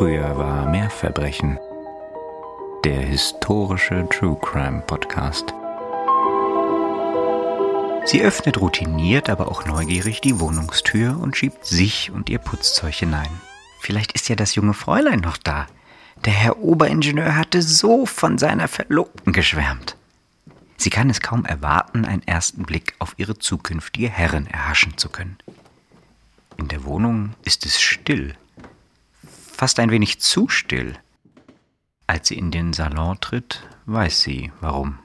Früher war mehr Verbrechen. Der historische True Crime Podcast. Sie öffnet routiniert, aber auch neugierig die Wohnungstür und schiebt sich und ihr Putzzeug hinein. Vielleicht ist ja das junge Fräulein noch da. Der Herr Oberingenieur hatte so von seiner Verlobten geschwärmt. Sie kann es kaum erwarten, einen ersten Blick auf ihre zukünftige Herrin erhaschen zu können. In der Wohnung ist es still, fast ein wenig zu still. Als sie in den Salon tritt, weiß sie warum.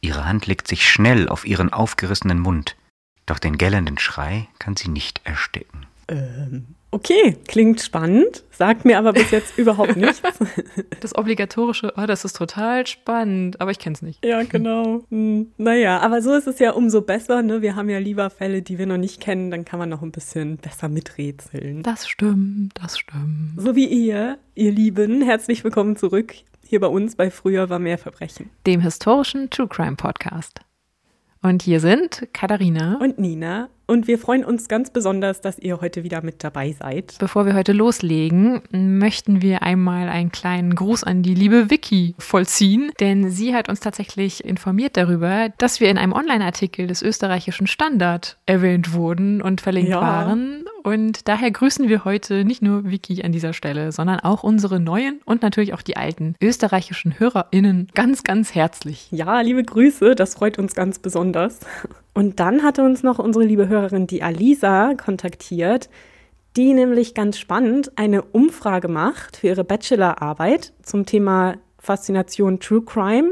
Ihre Hand legt sich schnell auf ihren aufgerissenen Mund, doch den gellenden Schrei kann sie nicht ersticken. Ähm, okay, klingt spannend, sagt mir aber bis jetzt überhaupt nichts. Das obligatorische, oh, das ist total spannend, aber ich kenne es nicht. Ja, genau. Hm, naja, aber so ist es ja umso besser. Ne? Wir haben ja lieber Fälle, die wir noch nicht kennen, dann kann man noch ein bisschen besser miträtseln. Das stimmt, das stimmt. So wie ihr, ihr Lieben, herzlich willkommen zurück hier bei uns bei Früher war mehr Verbrechen. Dem historischen True Crime Podcast. Und hier sind Katharina und Nina. Und wir freuen uns ganz besonders, dass ihr heute wieder mit dabei seid. Bevor wir heute loslegen, möchten wir einmal einen kleinen Gruß an die liebe Vicky vollziehen, denn sie hat uns tatsächlich informiert darüber, dass wir in einem Online-Artikel des österreichischen Standard erwähnt wurden und verlinkt ja. waren. Und daher grüßen wir heute nicht nur Vicky an dieser Stelle, sondern auch unsere neuen und natürlich auch die alten österreichischen HörerInnen ganz, ganz herzlich. Ja, liebe Grüße, das freut uns ganz besonders. Und dann hatte uns noch unsere liebe Hörerin, die Alisa, kontaktiert, die nämlich ganz spannend eine Umfrage macht für ihre Bachelorarbeit zum Thema Faszination True Crime.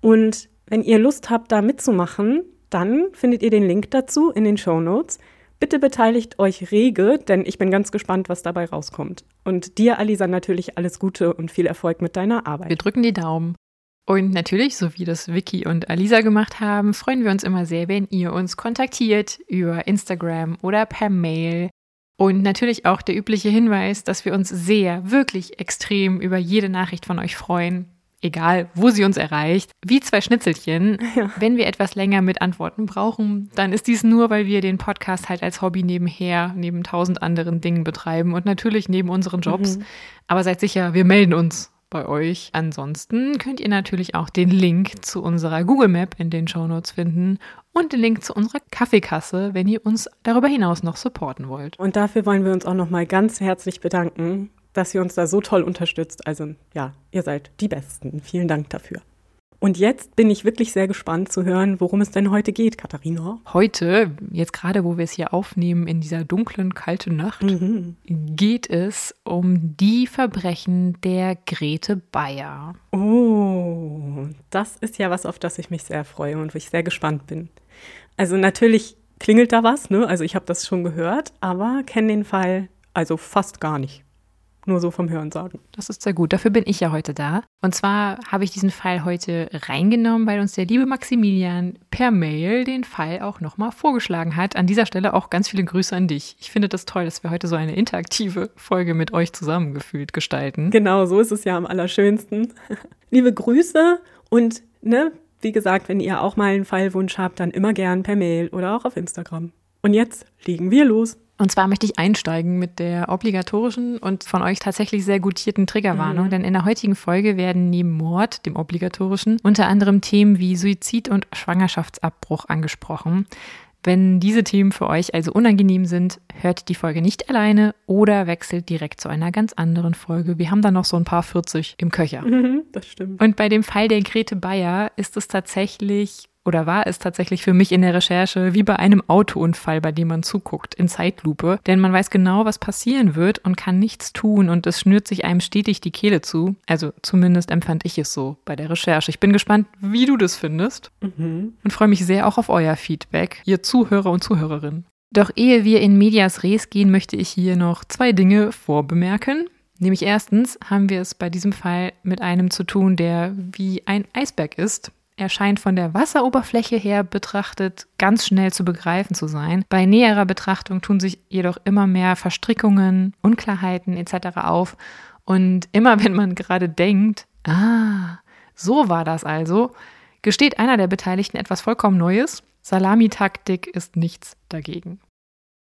Und wenn ihr Lust habt, da mitzumachen, dann findet ihr den Link dazu in den Show Notes. Bitte beteiligt euch rege, denn ich bin ganz gespannt, was dabei rauskommt. Und dir, Alisa, natürlich alles Gute und viel Erfolg mit deiner Arbeit. Wir drücken die Daumen. Und natürlich, so wie das Vicky und Alisa gemacht haben, freuen wir uns immer sehr, wenn ihr uns kontaktiert über Instagram oder per Mail. Und natürlich auch der übliche Hinweis, dass wir uns sehr, wirklich extrem über jede Nachricht von euch freuen. Egal, wo sie uns erreicht. Wie zwei Schnitzelchen. Ja. Wenn wir etwas länger mit Antworten brauchen, dann ist dies nur, weil wir den Podcast halt als Hobby nebenher, neben tausend anderen Dingen betreiben und natürlich neben unseren Jobs. Mhm. Aber seid sicher, wir melden uns bei euch. Ansonsten könnt ihr natürlich auch den Link zu unserer Google Map in den Show Notes finden und den Link zu unserer Kaffeekasse, wenn ihr uns darüber hinaus noch supporten wollt. Und dafür wollen wir uns auch nochmal ganz herzlich bedanken, dass ihr uns da so toll unterstützt. Also ja, ihr seid die Besten. Vielen Dank dafür. Und jetzt bin ich wirklich sehr gespannt zu hören, worum es denn heute geht, Katharina. Heute, jetzt gerade, wo wir es hier aufnehmen, in dieser dunklen, kalten Nacht, mhm. geht es um die Verbrechen der Grete Bayer. Oh, das ist ja was, auf das ich mich sehr freue und wo ich sehr gespannt bin. Also natürlich klingelt da was, ne? Also ich habe das schon gehört, aber kenne den Fall also fast gar nicht. Nur so vom Hören sagen. Das ist sehr gut. Dafür bin ich ja heute da. Und zwar habe ich diesen Fall heute reingenommen, weil uns der liebe Maximilian per Mail den Fall auch nochmal vorgeschlagen hat. An dieser Stelle auch ganz viele Grüße an dich. Ich finde das toll, dass wir heute so eine interaktive Folge mit euch zusammengefühlt gestalten. Genau, so ist es ja am allerschönsten. liebe Grüße und ne, wie gesagt, wenn ihr auch mal einen Fallwunsch habt, dann immer gern per Mail oder auch auf Instagram. Und jetzt legen wir los. Und zwar möchte ich einsteigen mit der obligatorischen und von euch tatsächlich sehr gutierten Triggerwarnung, mhm. denn in der heutigen Folge werden neben Mord, dem obligatorischen, unter anderem Themen wie Suizid und Schwangerschaftsabbruch angesprochen. Wenn diese Themen für euch also unangenehm sind, hört die Folge nicht alleine oder wechselt direkt zu einer ganz anderen Folge. Wir haben da noch so ein paar 40 im Köcher. Mhm, das stimmt. Und bei dem Fall der Grete Bayer ist es tatsächlich oder war es tatsächlich für mich in der Recherche wie bei einem Autounfall, bei dem man zuguckt, in Zeitlupe. Denn man weiß genau, was passieren wird und kann nichts tun und es schnürt sich einem stetig die Kehle zu. Also zumindest empfand ich es so bei der Recherche. Ich bin gespannt, wie du das findest mhm. und freue mich sehr auch auf euer Feedback, ihr Zuhörer und Zuhörerinnen. Doch ehe wir in Medias Res gehen, möchte ich hier noch zwei Dinge vorbemerken. Nämlich erstens haben wir es bei diesem Fall mit einem zu tun, der wie ein Eisberg ist. Er scheint von der Wasseroberfläche her betrachtet ganz schnell zu begreifen zu sein. Bei näherer Betrachtung tun sich jedoch immer mehr Verstrickungen, Unklarheiten etc. auf. Und immer wenn man gerade denkt, ah, so war das also, gesteht einer der Beteiligten etwas vollkommen Neues. Salamitaktik ist nichts dagegen.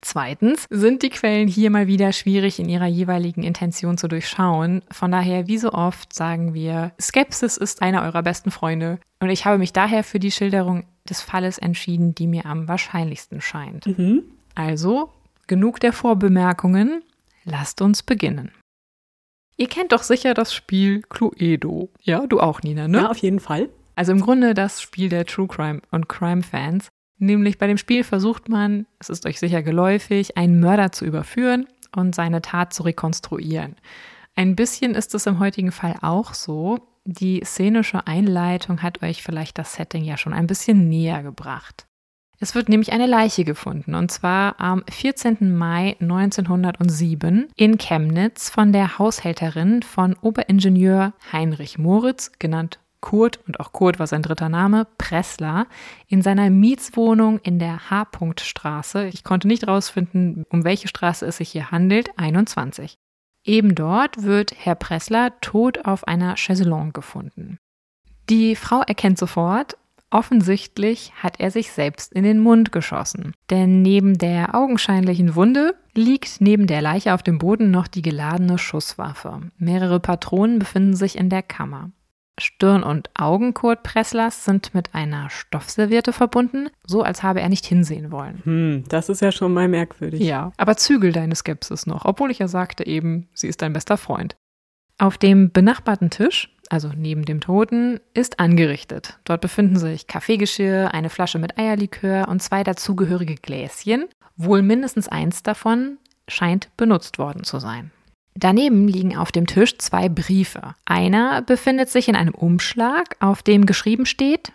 Zweitens sind die Quellen hier mal wieder schwierig in ihrer jeweiligen Intention zu durchschauen. Von daher, wie so oft, sagen wir, Skepsis ist einer eurer besten Freunde. Und ich habe mich daher für die Schilderung des Falles entschieden, die mir am wahrscheinlichsten scheint. Mhm. Also, genug der Vorbemerkungen. Lasst uns beginnen. Ihr kennt doch sicher das Spiel Cluedo. Ja, du auch, Nina, ne? Ja, auf jeden Fall. Also im Grunde das Spiel der True Crime und Crime Fans. Nämlich bei dem Spiel versucht man, es ist euch sicher geläufig, einen Mörder zu überführen und seine Tat zu rekonstruieren. Ein bisschen ist es im heutigen Fall auch so. Die szenische Einleitung hat euch vielleicht das Setting ja schon ein bisschen näher gebracht. Es wird nämlich eine Leiche gefunden, und zwar am 14. Mai 1907 in Chemnitz von der Haushälterin von Oberingenieur Heinrich Moritz, genannt Kurt, und auch Kurt war sein dritter Name, Pressler, in seiner Mietswohnung in der H-Punkt-Straße. Ich konnte nicht rausfinden, um welche Straße es sich hier handelt, 21. Eben dort wird Herr Pressler tot auf einer Chaiselongue gefunden. Die Frau erkennt sofort, offensichtlich hat er sich selbst in den Mund geschossen. Denn neben der augenscheinlichen Wunde liegt neben der Leiche auf dem Boden noch die geladene Schusswaffe. Mehrere Patronen befinden sich in der Kammer. Stirn und Augen Kurt Presslers sind mit einer Stoffserviette verbunden, so als habe er nicht hinsehen wollen. Hm, das ist ja schon mal merkwürdig. Ja, aber zügel deine Skepsis noch, obwohl ich ja sagte eben, sie ist dein bester Freund. Auf dem benachbarten Tisch, also neben dem Toten, ist angerichtet. Dort befinden sich Kaffeegeschirr, eine Flasche mit Eierlikör und zwei dazugehörige Gläschen. Wohl mindestens eins davon scheint benutzt worden zu sein. Daneben liegen auf dem Tisch zwei Briefe. Einer befindet sich in einem Umschlag, auf dem geschrieben steht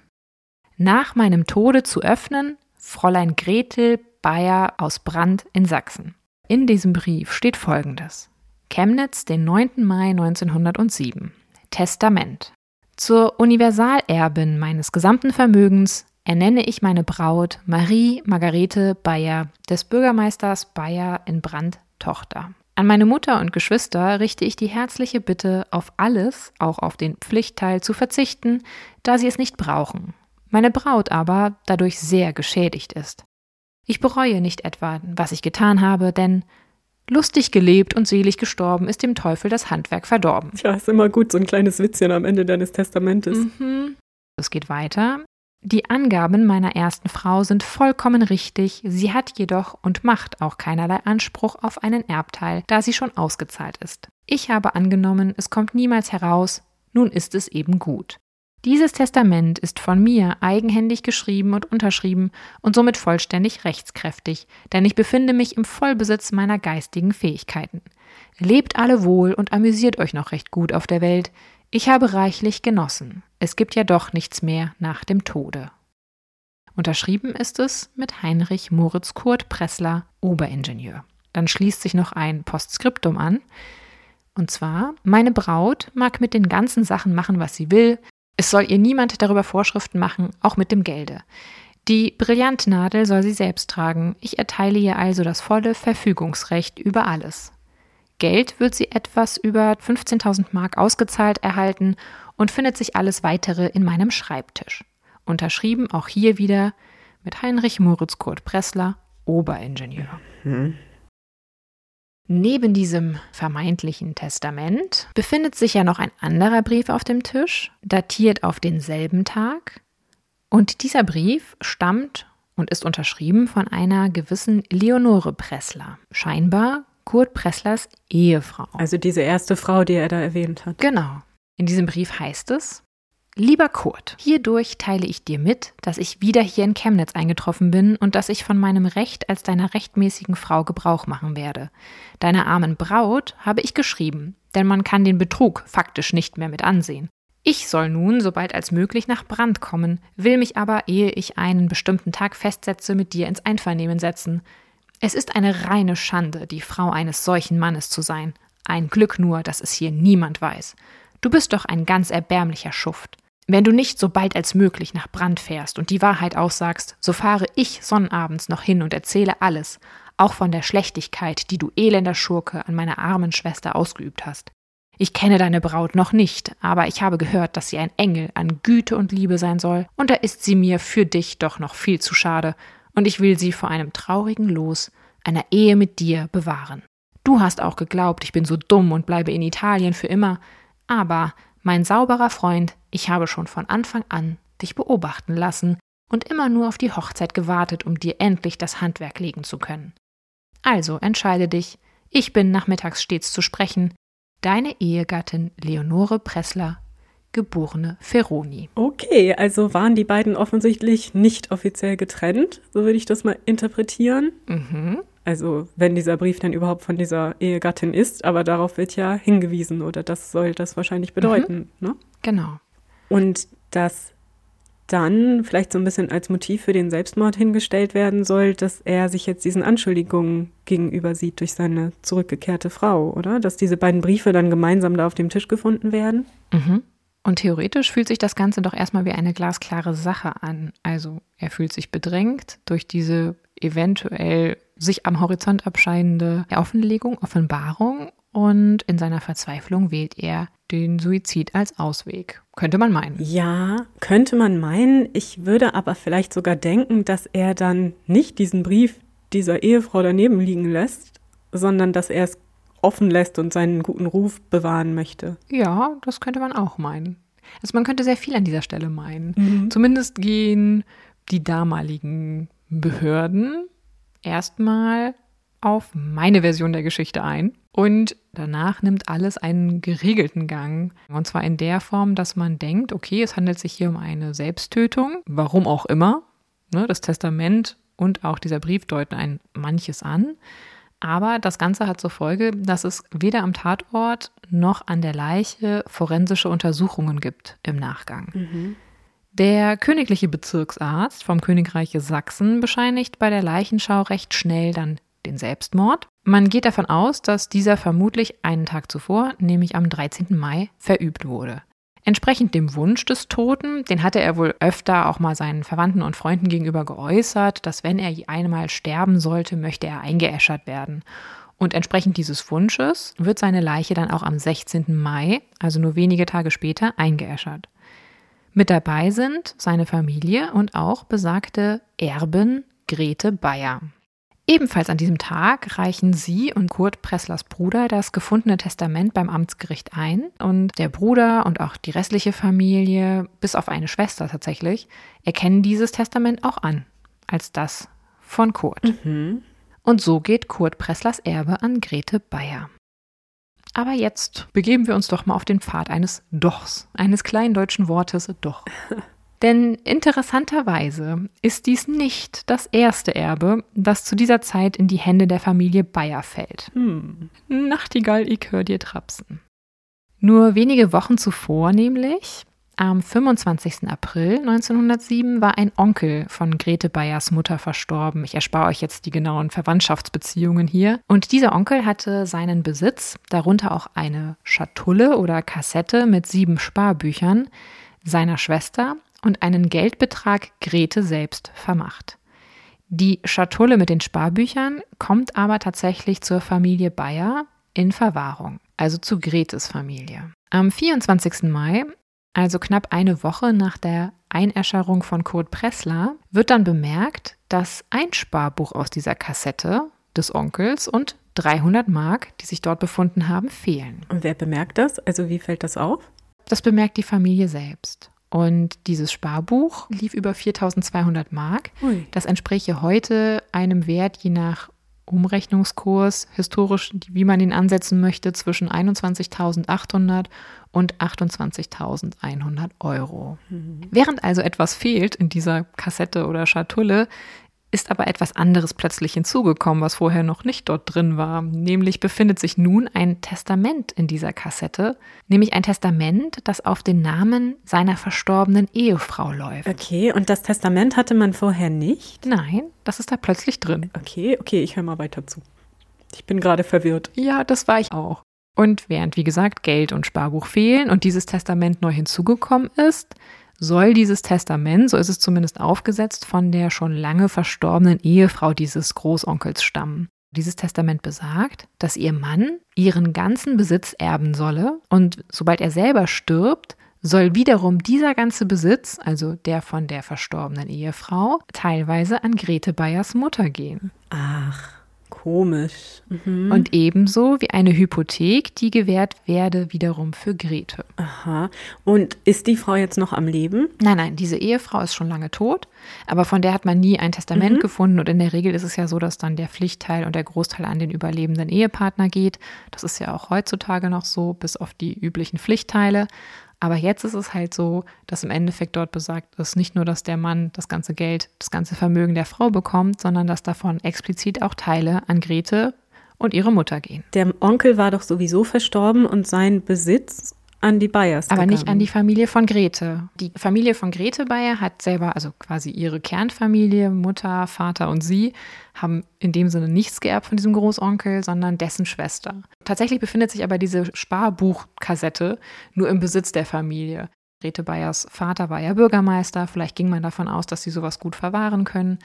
Nach meinem Tode zu öffnen, Fräulein Gretel Bayer aus Brand in Sachsen. In diesem Brief steht folgendes. Chemnitz, den 9. Mai 1907. Testament. Zur Universalerbin meines gesamten Vermögens ernenne ich meine Braut Marie Margarete Bayer des Bürgermeisters Bayer in Brand Tochter. An meine Mutter und Geschwister richte ich die herzliche Bitte, auf alles, auch auf den Pflichtteil, zu verzichten, da sie es nicht brauchen. Meine Braut aber dadurch sehr geschädigt ist. Ich bereue nicht etwa, was ich getan habe, denn lustig gelebt und selig gestorben ist dem Teufel das Handwerk verdorben. Tja, ist immer gut, so ein kleines Witzchen am Ende deines Testamentes. Mhm. Es geht weiter. Die Angaben meiner ersten Frau sind vollkommen richtig, sie hat jedoch und macht auch keinerlei Anspruch auf einen Erbteil, da sie schon ausgezahlt ist. Ich habe angenommen, es kommt niemals heraus, nun ist es eben gut. Dieses Testament ist von mir eigenhändig geschrieben und unterschrieben und somit vollständig rechtskräftig, denn ich befinde mich im Vollbesitz meiner geistigen Fähigkeiten. Lebt alle wohl und amüsiert euch noch recht gut auf der Welt, ich habe reichlich genossen. Es gibt ja doch nichts mehr nach dem Tode. Unterschrieben ist es mit Heinrich Moritz Kurt Pressler, Oberingenieur. Dann schließt sich noch ein Postskriptum an. Und zwar, meine Braut mag mit den ganzen Sachen machen, was sie will. Es soll ihr niemand darüber Vorschriften machen, auch mit dem Gelde. Die Brillantnadel soll sie selbst tragen. Ich erteile ihr also das volle Verfügungsrecht über alles. Geld wird sie etwas über 15.000 Mark ausgezahlt erhalten und findet sich alles weitere in meinem Schreibtisch. Unterschrieben auch hier wieder mit Heinrich Moritz Kurt Pressler, Oberingenieur. Mhm. Neben diesem vermeintlichen Testament befindet sich ja noch ein anderer Brief auf dem Tisch, datiert auf denselben Tag. Und dieser Brief stammt und ist unterschrieben von einer gewissen Leonore Pressler. Scheinbar Kurt Presslers Ehefrau. Also diese erste Frau, die er da erwähnt hat. Genau. In diesem Brief heißt es, Lieber Kurt, hierdurch teile ich dir mit, dass ich wieder hier in Chemnitz eingetroffen bin und dass ich von meinem Recht als deiner rechtmäßigen Frau Gebrauch machen werde. Deiner armen Braut habe ich geschrieben, denn man kann den Betrug faktisch nicht mehr mit ansehen. Ich soll nun, sobald als möglich, nach Brand kommen, will mich aber, ehe ich einen bestimmten Tag festsetze, mit dir ins Einvernehmen setzen. Es ist eine reine Schande, die Frau eines solchen Mannes zu sein. Ein Glück nur, dass es hier niemand weiß. Du bist doch ein ganz erbärmlicher Schuft. Wenn du nicht so bald als möglich nach Brand fährst und die Wahrheit aussagst, so fahre ich sonnabends noch hin und erzähle alles, auch von der Schlechtigkeit, die du elender Schurke an meiner armen Schwester ausgeübt hast. Ich kenne deine Braut noch nicht, aber ich habe gehört, dass sie ein Engel an Güte und Liebe sein soll, und da ist sie mir für dich doch noch viel zu schade, und ich will sie vor einem traurigen Los einer Ehe mit dir bewahren. Du hast auch geglaubt, ich bin so dumm und bleibe in Italien für immer, aber, mein sauberer Freund, ich habe schon von Anfang an dich beobachten lassen und immer nur auf die Hochzeit gewartet, um dir endlich das Handwerk legen zu können. Also entscheide dich, ich bin nachmittags stets zu sprechen, deine Ehegattin Leonore Pressler, geborene Ferroni. Okay, also waren die beiden offensichtlich nicht offiziell getrennt, so würde ich das mal interpretieren. Mhm. Also wenn dieser Brief dann überhaupt von dieser Ehegattin ist, aber darauf wird ja hingewiesen oder das soll das wahrscheinlich bedeuten. Mhm. Ne? Genau. Und dass dann vielleicht so ein bisschen als Motiv für den Selbstmord hingestellt werden soll, dass er sich jetzt diesen Anschuldigungen gegenüber sieht durch seine zurückgekehrte Frau, oder? Dass diese beiden Briefe dann gemeinsam da auf dem Tisch gefunden werden. Mhm. Und theoretisch fühlt sich das Ganze doch erstmal wie eine glasklare Sache an. Also er fühlt sich bedrängt durch diese eventuell sich am Horizont abscheinende Offenlegung, Offenbarung und in seiner Verzweiflung wählt er den Suizid als Ausweg. Könnte man meinen. Ja, könnte man meinen. Ich würde aber vielleicht sogar denken, dass er dann nicht diesen Brief dieser Ehefrau daneben liegen lässt, sondern dass er es offen lässt und seinen guten Ruf bewahren möchte. Ja, das könnte man auch meinen. Also man könnte sehr viel an dieser Stelle meinen. Mhm. Zumindest gehen die damaligen Behörden erstmal auf meine Version der Geschichte ein. Und danach nimmt alles einen geregelten Gang. Und zwar in der Form, dass man denkt, okay, es handelt sich hier um eine Selbsttötung, warum auch immer. Ne, das Testament und auch dieser Brief deuten ein manches an. Aber das Ganze hat zur Folge, dass es weder am Tatort noch an der Leiche forensische Untersuchungen gibt im Nachgang. Der königliche Bezirksarzt vom Königreich Sachsen bescheinigt bei der Leichenschau recht schnell dann den Selbstmord. Man geht davon aus, dass dieser vermutlich einen Tag zuvor, nämlich am 13. Mai, verübt wurde. Entsprechend dem Wunsch des Toten, den hatte er wohl öfter auch mal seinen Verwandten und Freunden gegenüber geäußert, dass wenn er einmal sterben sollte, möchte er eingeäschert werden. Und entsprechend dieses Wunsches wird seine Leiche dann auch am 16. Mai, also nur wenige Tage später, eingeäschert. Mit dabei sind seine Familie und auch besagte Erbin Grete Bayer. Ebenfalls an diesem Tag reichen sie und Kurt Presslers Bruder das gefundene Testament beim Amtsgericht ein. Und der Bruder und auch die restliche Familie, bis auf eine Schwester tatsächlich, erkennen dieses Testament auch an als das von Kurt. Und so geht Kurt Presslers Erbe an Grete Bayer. Aber jetzt begeben wir uns doch mal auf den Pfad eines Dochs, eines kleinen deutschen Wortes Doch. Denn interessanterweise ist dies nicht das erste Erbe, das zu dieser Zeit in die Hände der Familie Bayer fällt. Hm. Nachtigall, ich hör dir trapsen. Nur wenige Wochen zuvor nämlich, am 25. April 1907, war ein Onkel von Grete Bayers Mutter verstorben. Ich erspare euch jetzt die genauen Verwandtschaftsbeziehungen hier. Und dieser Onkel hatte seinen Besitz, darunter auch eine Schatulle oder Kassette mit sieben Sparbüchern, seiner Schwester und einen Geldbetrag Grete selbst vermacht. Die Schatulle mit den Sparbüchern kommt aber tatsächlich zur Familie Bayer in Verwahrung, also zu Gretes Familie. Am 24. Mai, also knapp eine Woche nach der Einäscherung von Kurt Pressler, wird dann bemerkt, dass ein Sparbuch aus dieser Kassette des Onkels und 300 Mark, die sich dort befunden haben, fehlen. Und wer bemerkt das? Also wie fällt das auf? Das bemerkt die Familie selbst. Und dieses Sparbuch lief über 4200 Mark. Ui. Das entspräche heute einem Wert je nach Umrechnungskurs, historisch, wie man ihn ansetzen möchte, zwischen 21.800 und 28.100 Euro. Während also etwas fehlt in dieser Kassette oder Schatulle, ist aber etwas anderes plötzlich hinzugekommen, was vorher noch nicht dort drin war. Nämlich befindet sich nun ein Testament in dieser Kassette, nämlich ein Testament, das auf den Namen seiner verstorbenen Ehefrau läuft. Okay, und das Testament hatte man vorher nicht? Nein, das ist da plötzlich drin. Okay, okay, ich höre mal weiter zu. Ich bin gerade verwirrt. Ja, das war ich auch. Und während, wie gesagt, Geld und Sparbuch fehlen und dieses Testament neu hinzugekommen ist, soll dieses Testament, so ist es zumindest aufgesetzt, von der schon lange verstorbenen Ehefrau dieses Großonkels stammen. Dieses Testament besagt, dass ihr Mann ihren ganzen Besitz erben solle und sobald er selber stirbt, soll wiederum dieser ganze Besitz, also der von der verstorbenen Ehefrau, teilweise an Grete Bayers Mutter gehen. Ach, Komisch. Mhm. Und ebenso wie eine Hypothek, die gewährt werde wiederum für Grete. Aha. Und ist die Frau jetzt noch am Leben? Nein, nein, diese Ehefrau ist schon lange tot, aber von der hat man nie ein Testament Mhm. gefunden. Und in der Regel ist es ja so, dass dann der Pflichtteil und der Großteil an den überlebenden Ehepartner geht. Das ist ja auch heutzutage noch so, bis auf die üblichen Pflichtteile. Aber jetzt ist es halt so, dass im Endeffekt dort besagt ist, nicht nur, dass der Mann das ganze Geld, das ganze Vermögen der Frau bekommt, sondern dass davon explizit auch Teile an Grete und ihre Mutter gehen. Der Onkel war doch sowieso verstorben und sein Besitz an die Bayers. Aber nicht an die gegangen. Familie von Grete. Die Familie von Grete Bayer hat selber, also quasi ihre Kernfamilie, Mutter, Vater und sie, haben in dem Sinne nichts geerbt von diesem Großonkel, sondern dessen Schwester. Tatsächlich befindet sich aber diese Sparbuchkassette nur im Besitz der Familie. Grete Bayers Vater war ja Bürgermeister, vielleicht ging man davon aus, dass sie sowas gut verwahren können.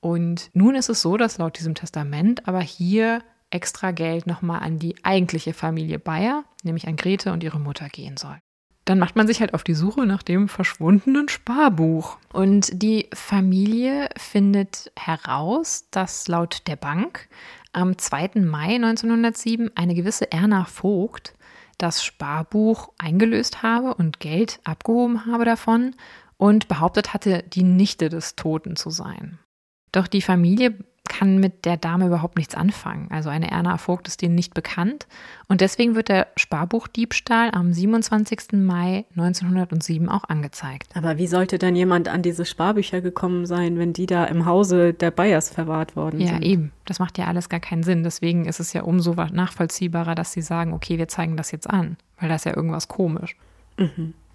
Und nun ist es so, dass laut diesem Testament aber hier extra Geld nochmal an die eigentliche Familie Bayer, nämlich an Grete und ihre Mutter gehen soll. Dann macht man sich halt auf die Suche nach dem verschwundenen Sparbuch. Und die Familie findet heraus, dass laut der Bank am 2. Mai 1907 eine gewisse Erna Vogt das Sparbuch eingelöst habe und Geld abgehoben habe davon und behauptet hatte, die Nichte des Toten zu sein. Doch die Familie kann mit der Dame überhaupt nichts anfangen. Also eine Erna Vogt ist denen nicht bekannt. Und deswegen wird der Sparbuchdiebstahl am 27. Mai 1907 auch angezeigt. Aber wie sollte denn jemand an diese Sparbücher gekommen sein, wenn die da im Hause der Bayers verwahrt worden Ja, sind? eben. Das macht ja alles gar keinen Sinn. Deswegen ist es ja umso nachvollziehbarer, dass sie sagen, okay, wir zeigen das jetzt an, weil das ist ja irgendwas komisch.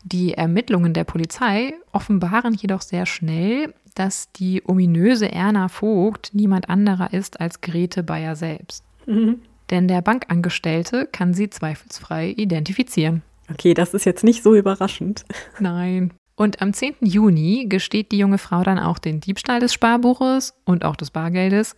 Die Ermittlungen der Polizei offenbaren jedoch sehr schnell, dass die ominöse Erna Vogt niemand anderer ist als Grete Bayer selbst. Mhm. Denn der Bankangestellte kann sie zweifelsfrei identifizieren. Okay, das ist jetzt nicht so überraschend. Nein. Und am 10. Juni gesteht die junge Frau dann auch den Diebstahl des Sparbuches und auch des Bargeldes.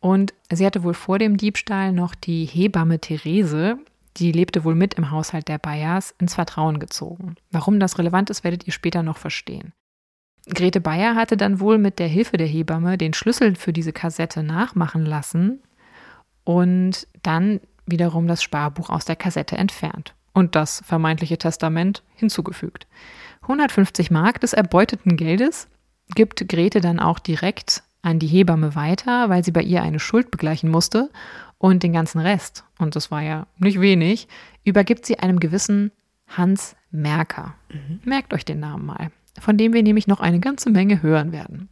Und sie hatte wohl vor dem Diebstahl noch die Hebamme Therese, die lebte wohl mit im Haushalt der Bayers, ins Vertrauen gezogen. Warum das relevant ist, werdet ihr später noch verstehen. Grete Bayer hatte dann wohl mit der Hilfe der Hebamme den Schlüssel für diese Kassette nachmachen lassen und dann wiederum das Sparbuch aus der Kassette entfernt und das vermeintliche Testament hinzugefügt. 150 Mark des erbeuteten Geldes gibt Grete dann auch direkt an die Hebamme weiter, weil sie bei ihr eine Schuld begleichen musste und den ganzen Rest, und das war ja nicht wenig, übergibt sie einem gewissen Hans Merker. Merkt euch den Namen mal, von dem wir nämlich noch eine ganze Menge hören werden.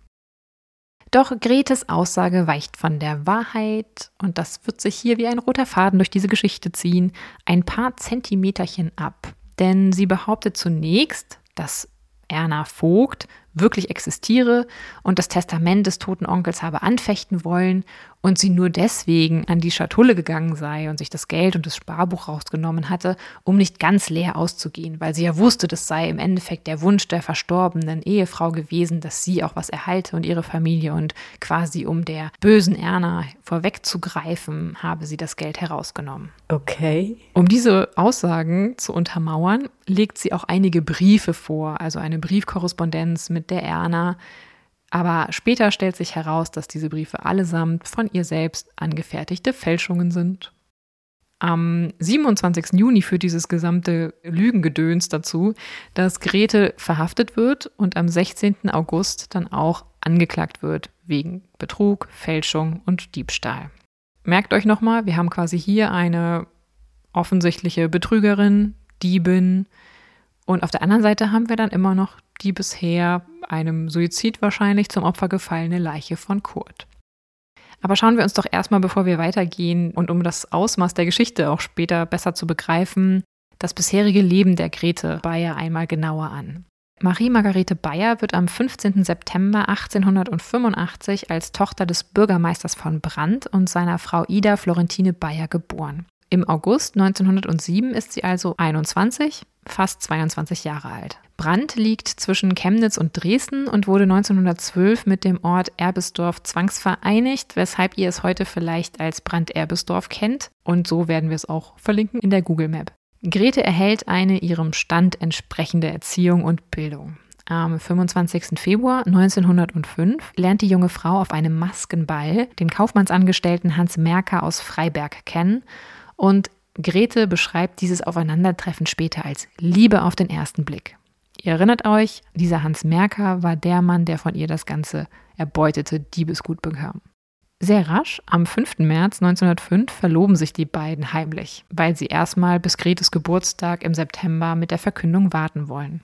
Doch Gretes Aussage weicht von der Wahrheit, und das wird sich hier wie ein roter Faden durch diese Geschichte ziehen, ein paar Zentimeterchen ab. Denn sie behauptet zunächst, dass Erna Vogt wirklich existiere und das Testament des toten Onkels habe anfechten wollen und sie nur deswegen an die Schatulle gegangen sei und sich das Geld und das Sparbuch rausgenommen hatte, um nicht ganz leer auszugehen, weil sie ja wusste, das sei im Endeffekt der Wunsch der verstorbenen Ehefrau gewesen, dass sie auch was erhalte und ihre Familie und quasi um der bösen Erna vorwegzugreifen, habe sie das Geld herausgenommen. Okay. Um diese Aussagen zu untermauern, legt sie auch einige Briefe vor, also eine Briefkorrespondenz mit der Erna. Aber später stellt sich heraus, dass diese Briefe allesamt von ihr selbst angefertigte Fälschungen sind. Am 27. Juni führt dieses gesamte Lügengedöns dazu, dass Grete verhaftet wird und am 16. August dann auch angeklagt wird wegen Betrug, Fälschung und Diebstahl. Merkt euch nochmal, wir haben quasi hier eine offensichtliche Betrügerin, Diebin und auf der anderen Seite haben wir dann immer noch die bisher einem Suizid wahrscheinlich zum Opfer gefallene Leiche von Kurt. Aber schauen wir uns doch erstmal, bevor wir weitergehen und um das Ausmaß der Geschichte auch später besser zu begreifen, das bisherige Leben der Grete Bayer einmal genauer an. Marie Margarete Bayer wird am 15. September 1885 als Tochter des Bürgermeisters von Brandt und seiner Frau Ida Florentine Bayer geboren. Im August 1907 ist sie also 21, fast 22 Jahre alt. Brandt liegt zwischen Chemnitz und Dresden und wurde 1912 mit dem Ort Erbesdorf zwangsvereinigt, weshalb ihr es heute vielleicht als Brandt-Erbesdorf kennt. Und so werden wir es auch verlinken in der Google Map. Grete erhält eine ihrem Stand entsprechende Erziehung und Bildung. Am 25. Februar 1905 lernt die junge Frau auf einem Maskenball den Kaufmannsangestellten Hans Merker aus Freiberg kennen und Grete beschreibt dieses Aufeinandertreffen später als Liebe auf den ersten Blick. Ihr erinnert euch, dieser Hans Merker war der Mann, der von ihr das ganze erbeutete Diebesgut bekam. Sehr rasch, am 5. März 1905, verloben sich die beiden heimlich, weil sie erstmal bis Gretes Geburtstag im September mit der Verkündung warten wollen.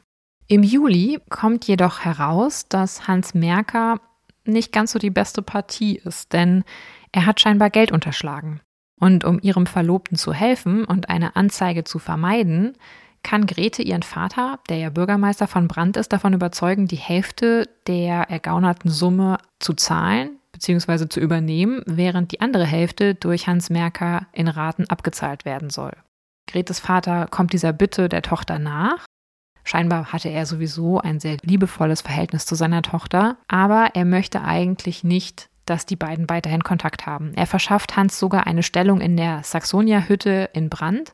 Im Juli kommt jedoch heraus, dass Hans Merker nicht ganz so die beste Partie ist, denn er hat scheinbar Geld unterschlagen. Und um ihrem Verlobten zu helfen und eine Anzeige zu vermeiden, kann Grete ihren Vater, der ja Bürgermeister von Brandt ist, davon überzeugen, die Hälfte der ergaunerten Summe zu zahlen bzw. zu übernehmen, während die andere Hälfte durch Hans Merker in Raten abgezahlt werden soll. Gretes Vater kommt dieser Bitte der Tochter nach Scheinbar hatte er sowieso ein sehr liebevolles Verhältnis zu seiner Tochter, aber er möchte eigentlich nicht, dass die beiden weiterhin Kontakt haben. Er verschafft Hans sogar eine Stellung in der Saxonia-Hütte in Brand,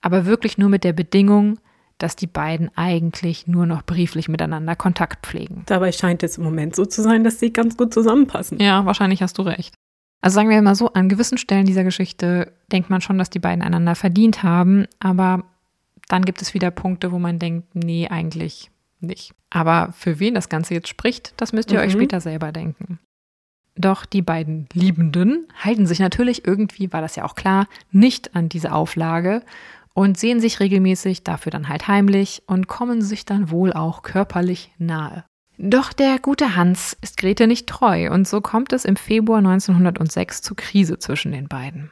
aber wirklich nur mit der Bedingung, dass die beiden eigentlich nur noch brieflich miteinander Kontakt pflegen. Dabei scheint es im Moment so zu sein, dass sie ganz gut zusammenpassen. Ja, wahrscheinlich hast du recht. Also sagen wir mal so, an gewissen Stellen dieser Geschichte denkt man schon, dass die beiden einander verdient haben, aber dann gibt es wieder Punkte, wo man denkt, nee, eigentlich nicht. Aber für wen das Ganze jetzt spricht, das müsst ihr mhm. euch später selber denken. Doch die beiden Liebenden halten sich natürlich irgendwie, war das ja auch klar, nicht an diese Auflage und sehen sich regelmäßig, dafür dann halt heimlich und kommen sich dann wohl auch körperlich nahe. Doch der gute Hans ist Grete nicht treu und so kommt es im Februar 1906 zur Krise zwischen den beiden.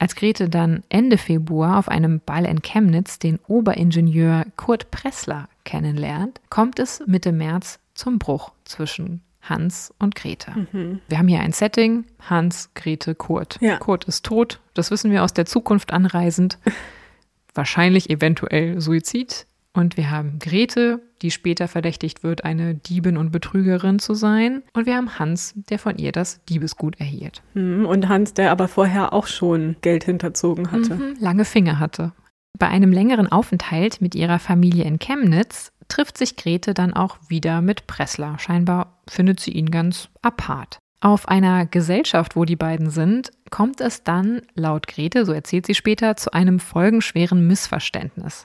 Als Grete dann Ende Februar auf einem Ball in Chemnitz den Oberingenieur Kurt Pressler kennenlernt, kommt es Mitte März zum Bruch zwischen Hans und Grete. Mhm. Wir haben hier ein Setting, Hans, Grete, Kurt. Ja. Kurt ist tot, das wissen wir aus der Zukunft anreisend. Wahrscheinlich eventuell Suizid. Und wir haben Grete, die später verdächtigt wird, eine Diebin und Betrügerin zu sein. Und wir haben Hans, der von ihr das Diebesgut erhielt. Mhm, und Hans, der aber vorher auch schon Geld hinterzogen hatte. Mhm, lange Finger hatte. Bei einem längeren Aufenthalt mit ihrer Familie in Chemnitz trifft sich Grete dann auch wieder mit Pressler. Scheinbar findet sie ihn ganz apart. Auf einer Gesellschaft, wo die beiden sind, kommt es dann, laut Grete, so erzählt sie später, zu einem folgenschweren Missverständnis.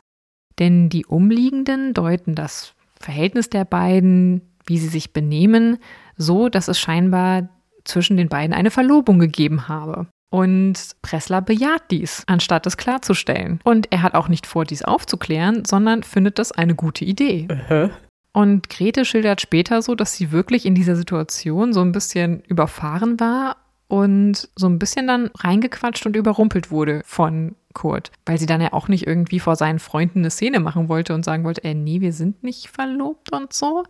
Denn die Umliegenden deuten das Verhältnis der beiden, wie sie sich benehmen, so, dass es scheinbar zwischen den beiden eine Verlobung gegeben habe. Und Pressler bejaht dies, anstatt es klarzustellen. Und er hat auch nicht vor, dies aufzuklären, sondern findet das eine gute Idee. Uh Und Grete schildert später so, dass sie wirklich in dieser Situation so ein bisschen überfahren war und so ein bisschen dann reingequatscht und überrumpelt wurde von Kurt, weil sie dann ja auch nicht irgendwie vor seinen Freunden eine Szene machen wollte und sagen wollte, äh, nee, wir sind nicht verlobt und so.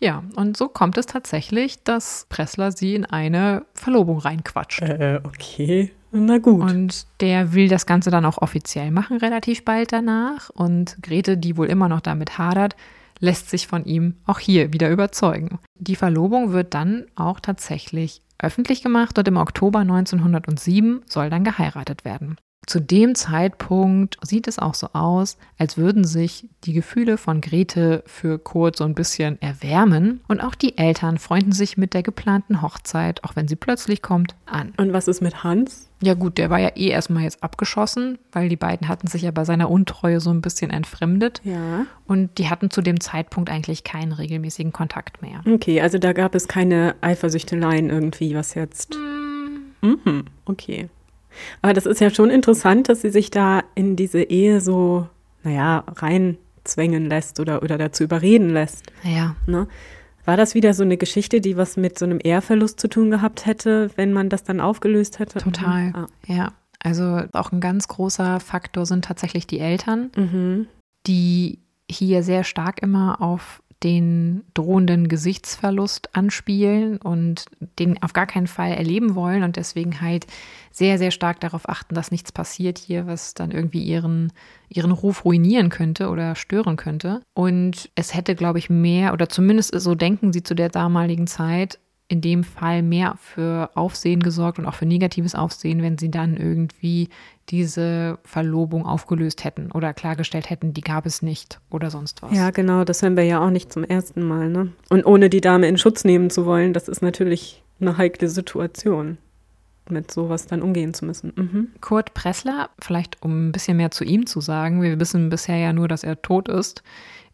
Ja, und so kommt es tatsächlich, dass Pressler sie in eine Verlobung reinquatscht. Äh, okay. Na gut. Und der will das Ganze dann auch offiziell machen, relativ bald danach. Und Grete, die wohl immer noch damit hadert, lässt sich von ihm auch hier wieder überzeugen. Die Verlobung wird dann auch tatsächlich öffentlich gemacht und im Oktober 1907 soll dann geheiratet werden. Zu dem Zeitpunkt sieht es auch so aus, als würden sich die Gefühle von Grete für Kurt so ein bisschen erwärmen und auch die Eltern freunden sich mit der geplanten Hochzeit, auch wenn sie plötzlich kommt, an. Und was ist mit Hans? Ja gut, der war ja eh erstmal jetzt abgeschossen, weil die beiden hatten sich ja bei seiner Untreue so ein bisschen entfremdet. Ja. Und die hatten zu dem Zeitpunkt eigentlich keinen regelmäßigen Kontakt mehr. Okay, also da gab es keine Eifersüchteleien irgendwie, was jetzt. Mm. Mhm, okay. Aber das ist ja schon interessant, dass sie sich da in diese Ehe so, naja, reinzwängen lässt oder, oder dazu überreden lässt. Ja. Ne? War das wieder so eine Geschichte, die was mit so einem Ehrverlust zu tun gehabt hätte, wenn man das dann aufgelöst hätte? Total. Mhm. Ah. Ja. Also auch ein ganz großer Faktor sind tatsächlich die Eltern, mhm. die hier sehr stark immer auf den drohenden Gesichtsverlust anspielen und den auf gar keinen Fall erleben wollen und deswegen halt sehr, sehr stark darauf achten, dass nichts passiert hier, was dann irgendwie ihren, ihren Ruf ruinieren könnte oder stören könnte. Und es hätte, glaube ich, mehr, oder zumindest so denken sie zu der damaligen Zeit, in dem Fall mehr für Aufsehen gesorgt und auch für negatives Aufsehen, wenn sie dann irgendwie diese Verlobung aufgelöst hätten oder klargestellt hätten, die gab es nicht oder sonst was. Ja, genau, das hören wir ja auch nicht zum ersten Mal. Ne? Und ohne die Dame in Schutz nehmen zu wollen, das ist natürlich eine heikle Situation, mit sowas dann umgehen zu müssen. Mhm. Kurt Pressler, vielleicht um ein bisschen mehr zu ihm zu sagen, wir wissen bisher ja nur, dass er tot ist,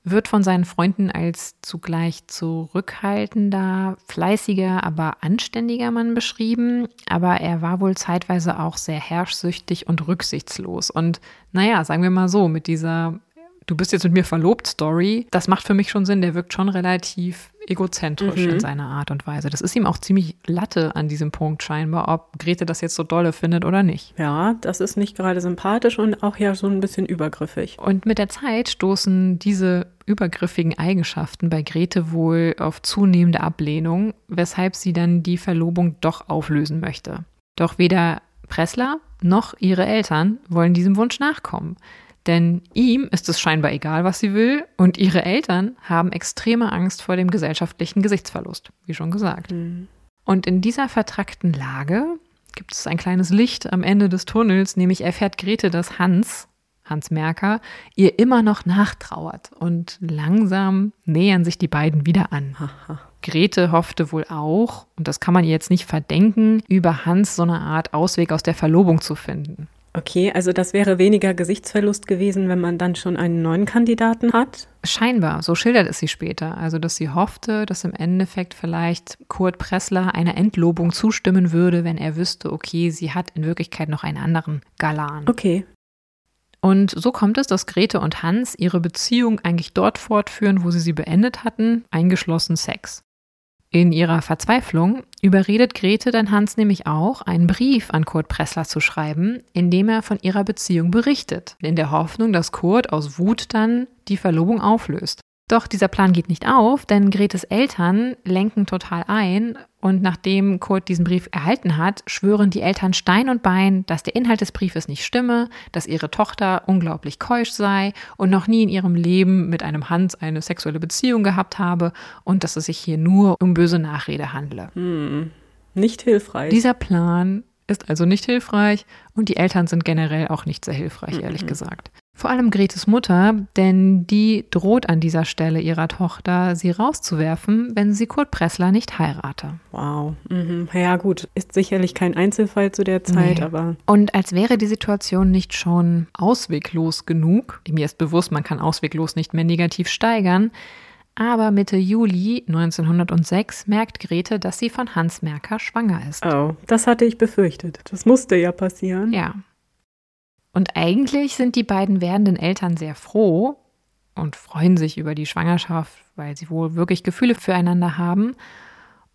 wird von seinen Freunden als zugleich zurückhaltender, fleißiger, aber anständiger Mann beschrieben. Aber er war wohl zeitweise auch sehr herrschsüchtig und rücksichtslos. Und naja, sagen wir mal so, mit dieser Du bist jetzt mit mir verlobt Story, das macht für mich schon Sinn. Der wirkt schon relativ egozentrisch mhm. in seiner Art und Weise. Das ist ihm auch ziemlich Latte an diesem Punkt scheinbar, ob Grete das jetzt so dolle findet oder nicht. Ja, das ist nicht gerade sympathisch und auch ja so ein bisschen übergriffig. Und mit der Zeit stoßen diese übergriffigen Eigenschaften bei Grete wohl auf zunehmende Ablehnung, weshalb sie dann die Verlobung doch auflösen möchte. Doch weder Pressler noch ihre Eltern wollen diesem Wunsch nachkommen. Denn ihm ist es scheinbar egal, was sie will, und ihre Eltern haben extreme Angst vor dem gesellschaftlichen Gesichtsverlust, wie schon gesagt. Mhm. Und in dieser vertrackten Lage gibt es ein kleines Licht am Ende des Tunnels, nämlich erfährt Grete, dass Hans, Hans Merker, ihr immer noch nachtrauert. Und langsam nähern sich die beiden wieder an. Grete hoffte wohl auch, und das kann man ihr jetzt nicht verdenken, über Hans so eine Art Ausweg aus der Verlobung zu finden. Okay, also das wäre weniger Gesichtsverlust gewesen, wenn man dann schon einen neuen Kandidaten hat? Scheinbar, so schildert es sie später. Also, dass sie hoffte, dass im Endeffekt vielleicht Kurt Pressler einer Entlobung zustimmen würde, wenn er wüsste, okay, sie hat in Wirklichkeit noch einen anderen Galan. Okay. Und so kommt es, dass Grete und Hans ihre Beziehung eigentlich dort fortführen, wo sie sie beendet hatten, eingeschlossen Sex. In ihrer Verzweiflung überredet Grete dann Hans nämlich auch, einen Brief an Kurt Pressler zu schreiben, in dem er von ihrer Beziehung berichtet, in der Hoffnung, dass Kurt aus Wut dann die Verlobung auflöst. Doch dieser Plan geht nicht auf, denn Gretes Eltern lenken total ein und nachdem Kurt diesen Brief erhalten hat, schwören die Eltern Stein und Bein, dass der Inhalt des Briefes nicht stimme, dass ihre Tochter unglaublich keusch sei und noch nie in ihrem Leben mit einem Hans eine sexuelle Beziehung gehabt habe und dass es sich hier nur um böse Nachrede handle. Hm, nicht hilfreich. Dieser Plan ist also nicht hilfreich und die Eltern sind generell auch nicht sehr hilfreich, ehrlich mhm. gesagt. Vor allem Gretes Mutter, denn die droht an dieser Stelle ihrer Tochter, sie rauszuwerfen, wenn sie Kurt Pressler nicht heirate. Wow. Mhm. Ja, gut. Ist sicherlich kein Einzelfall zu der Zeit, nee. aber. Und als wäre die Situation nicht schon ausweglos genug, mir ist bewusst, man kann ausweglos nicht mehr negativ steigern, aber Mitte Juli 1906 merkt Grete, dass sie von Hans Merker schwanger ist. Oh, das hatte ich befürchtet. Das musste ja passieren. Ja. Und eigentlich sind die beiden werdenden Eltern sehr froh und freuen sich über die Schwangerschaft, weil sie wohl wirklich Gefühle füreinander haben.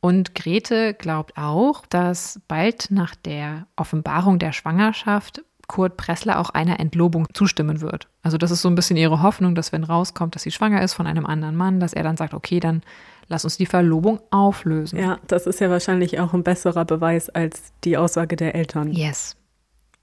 Und Grete glaubt auch, dass bald nach der Offenbarung der Schwangerschaft Kurt Pressler auch einer Entlobung zustimmen wird. Also das ist so ein bisschen ihre Hoffnung, dass wenn rauskommt, dass sie schwanger ist von einem anderen Mann, dass er dann sagt, okay, dann lass uns die Verlobung auflösen. Ja, das ist ja wahrscheinlich auch ein besserer Beweis als die Aussage der Eltern. Yes.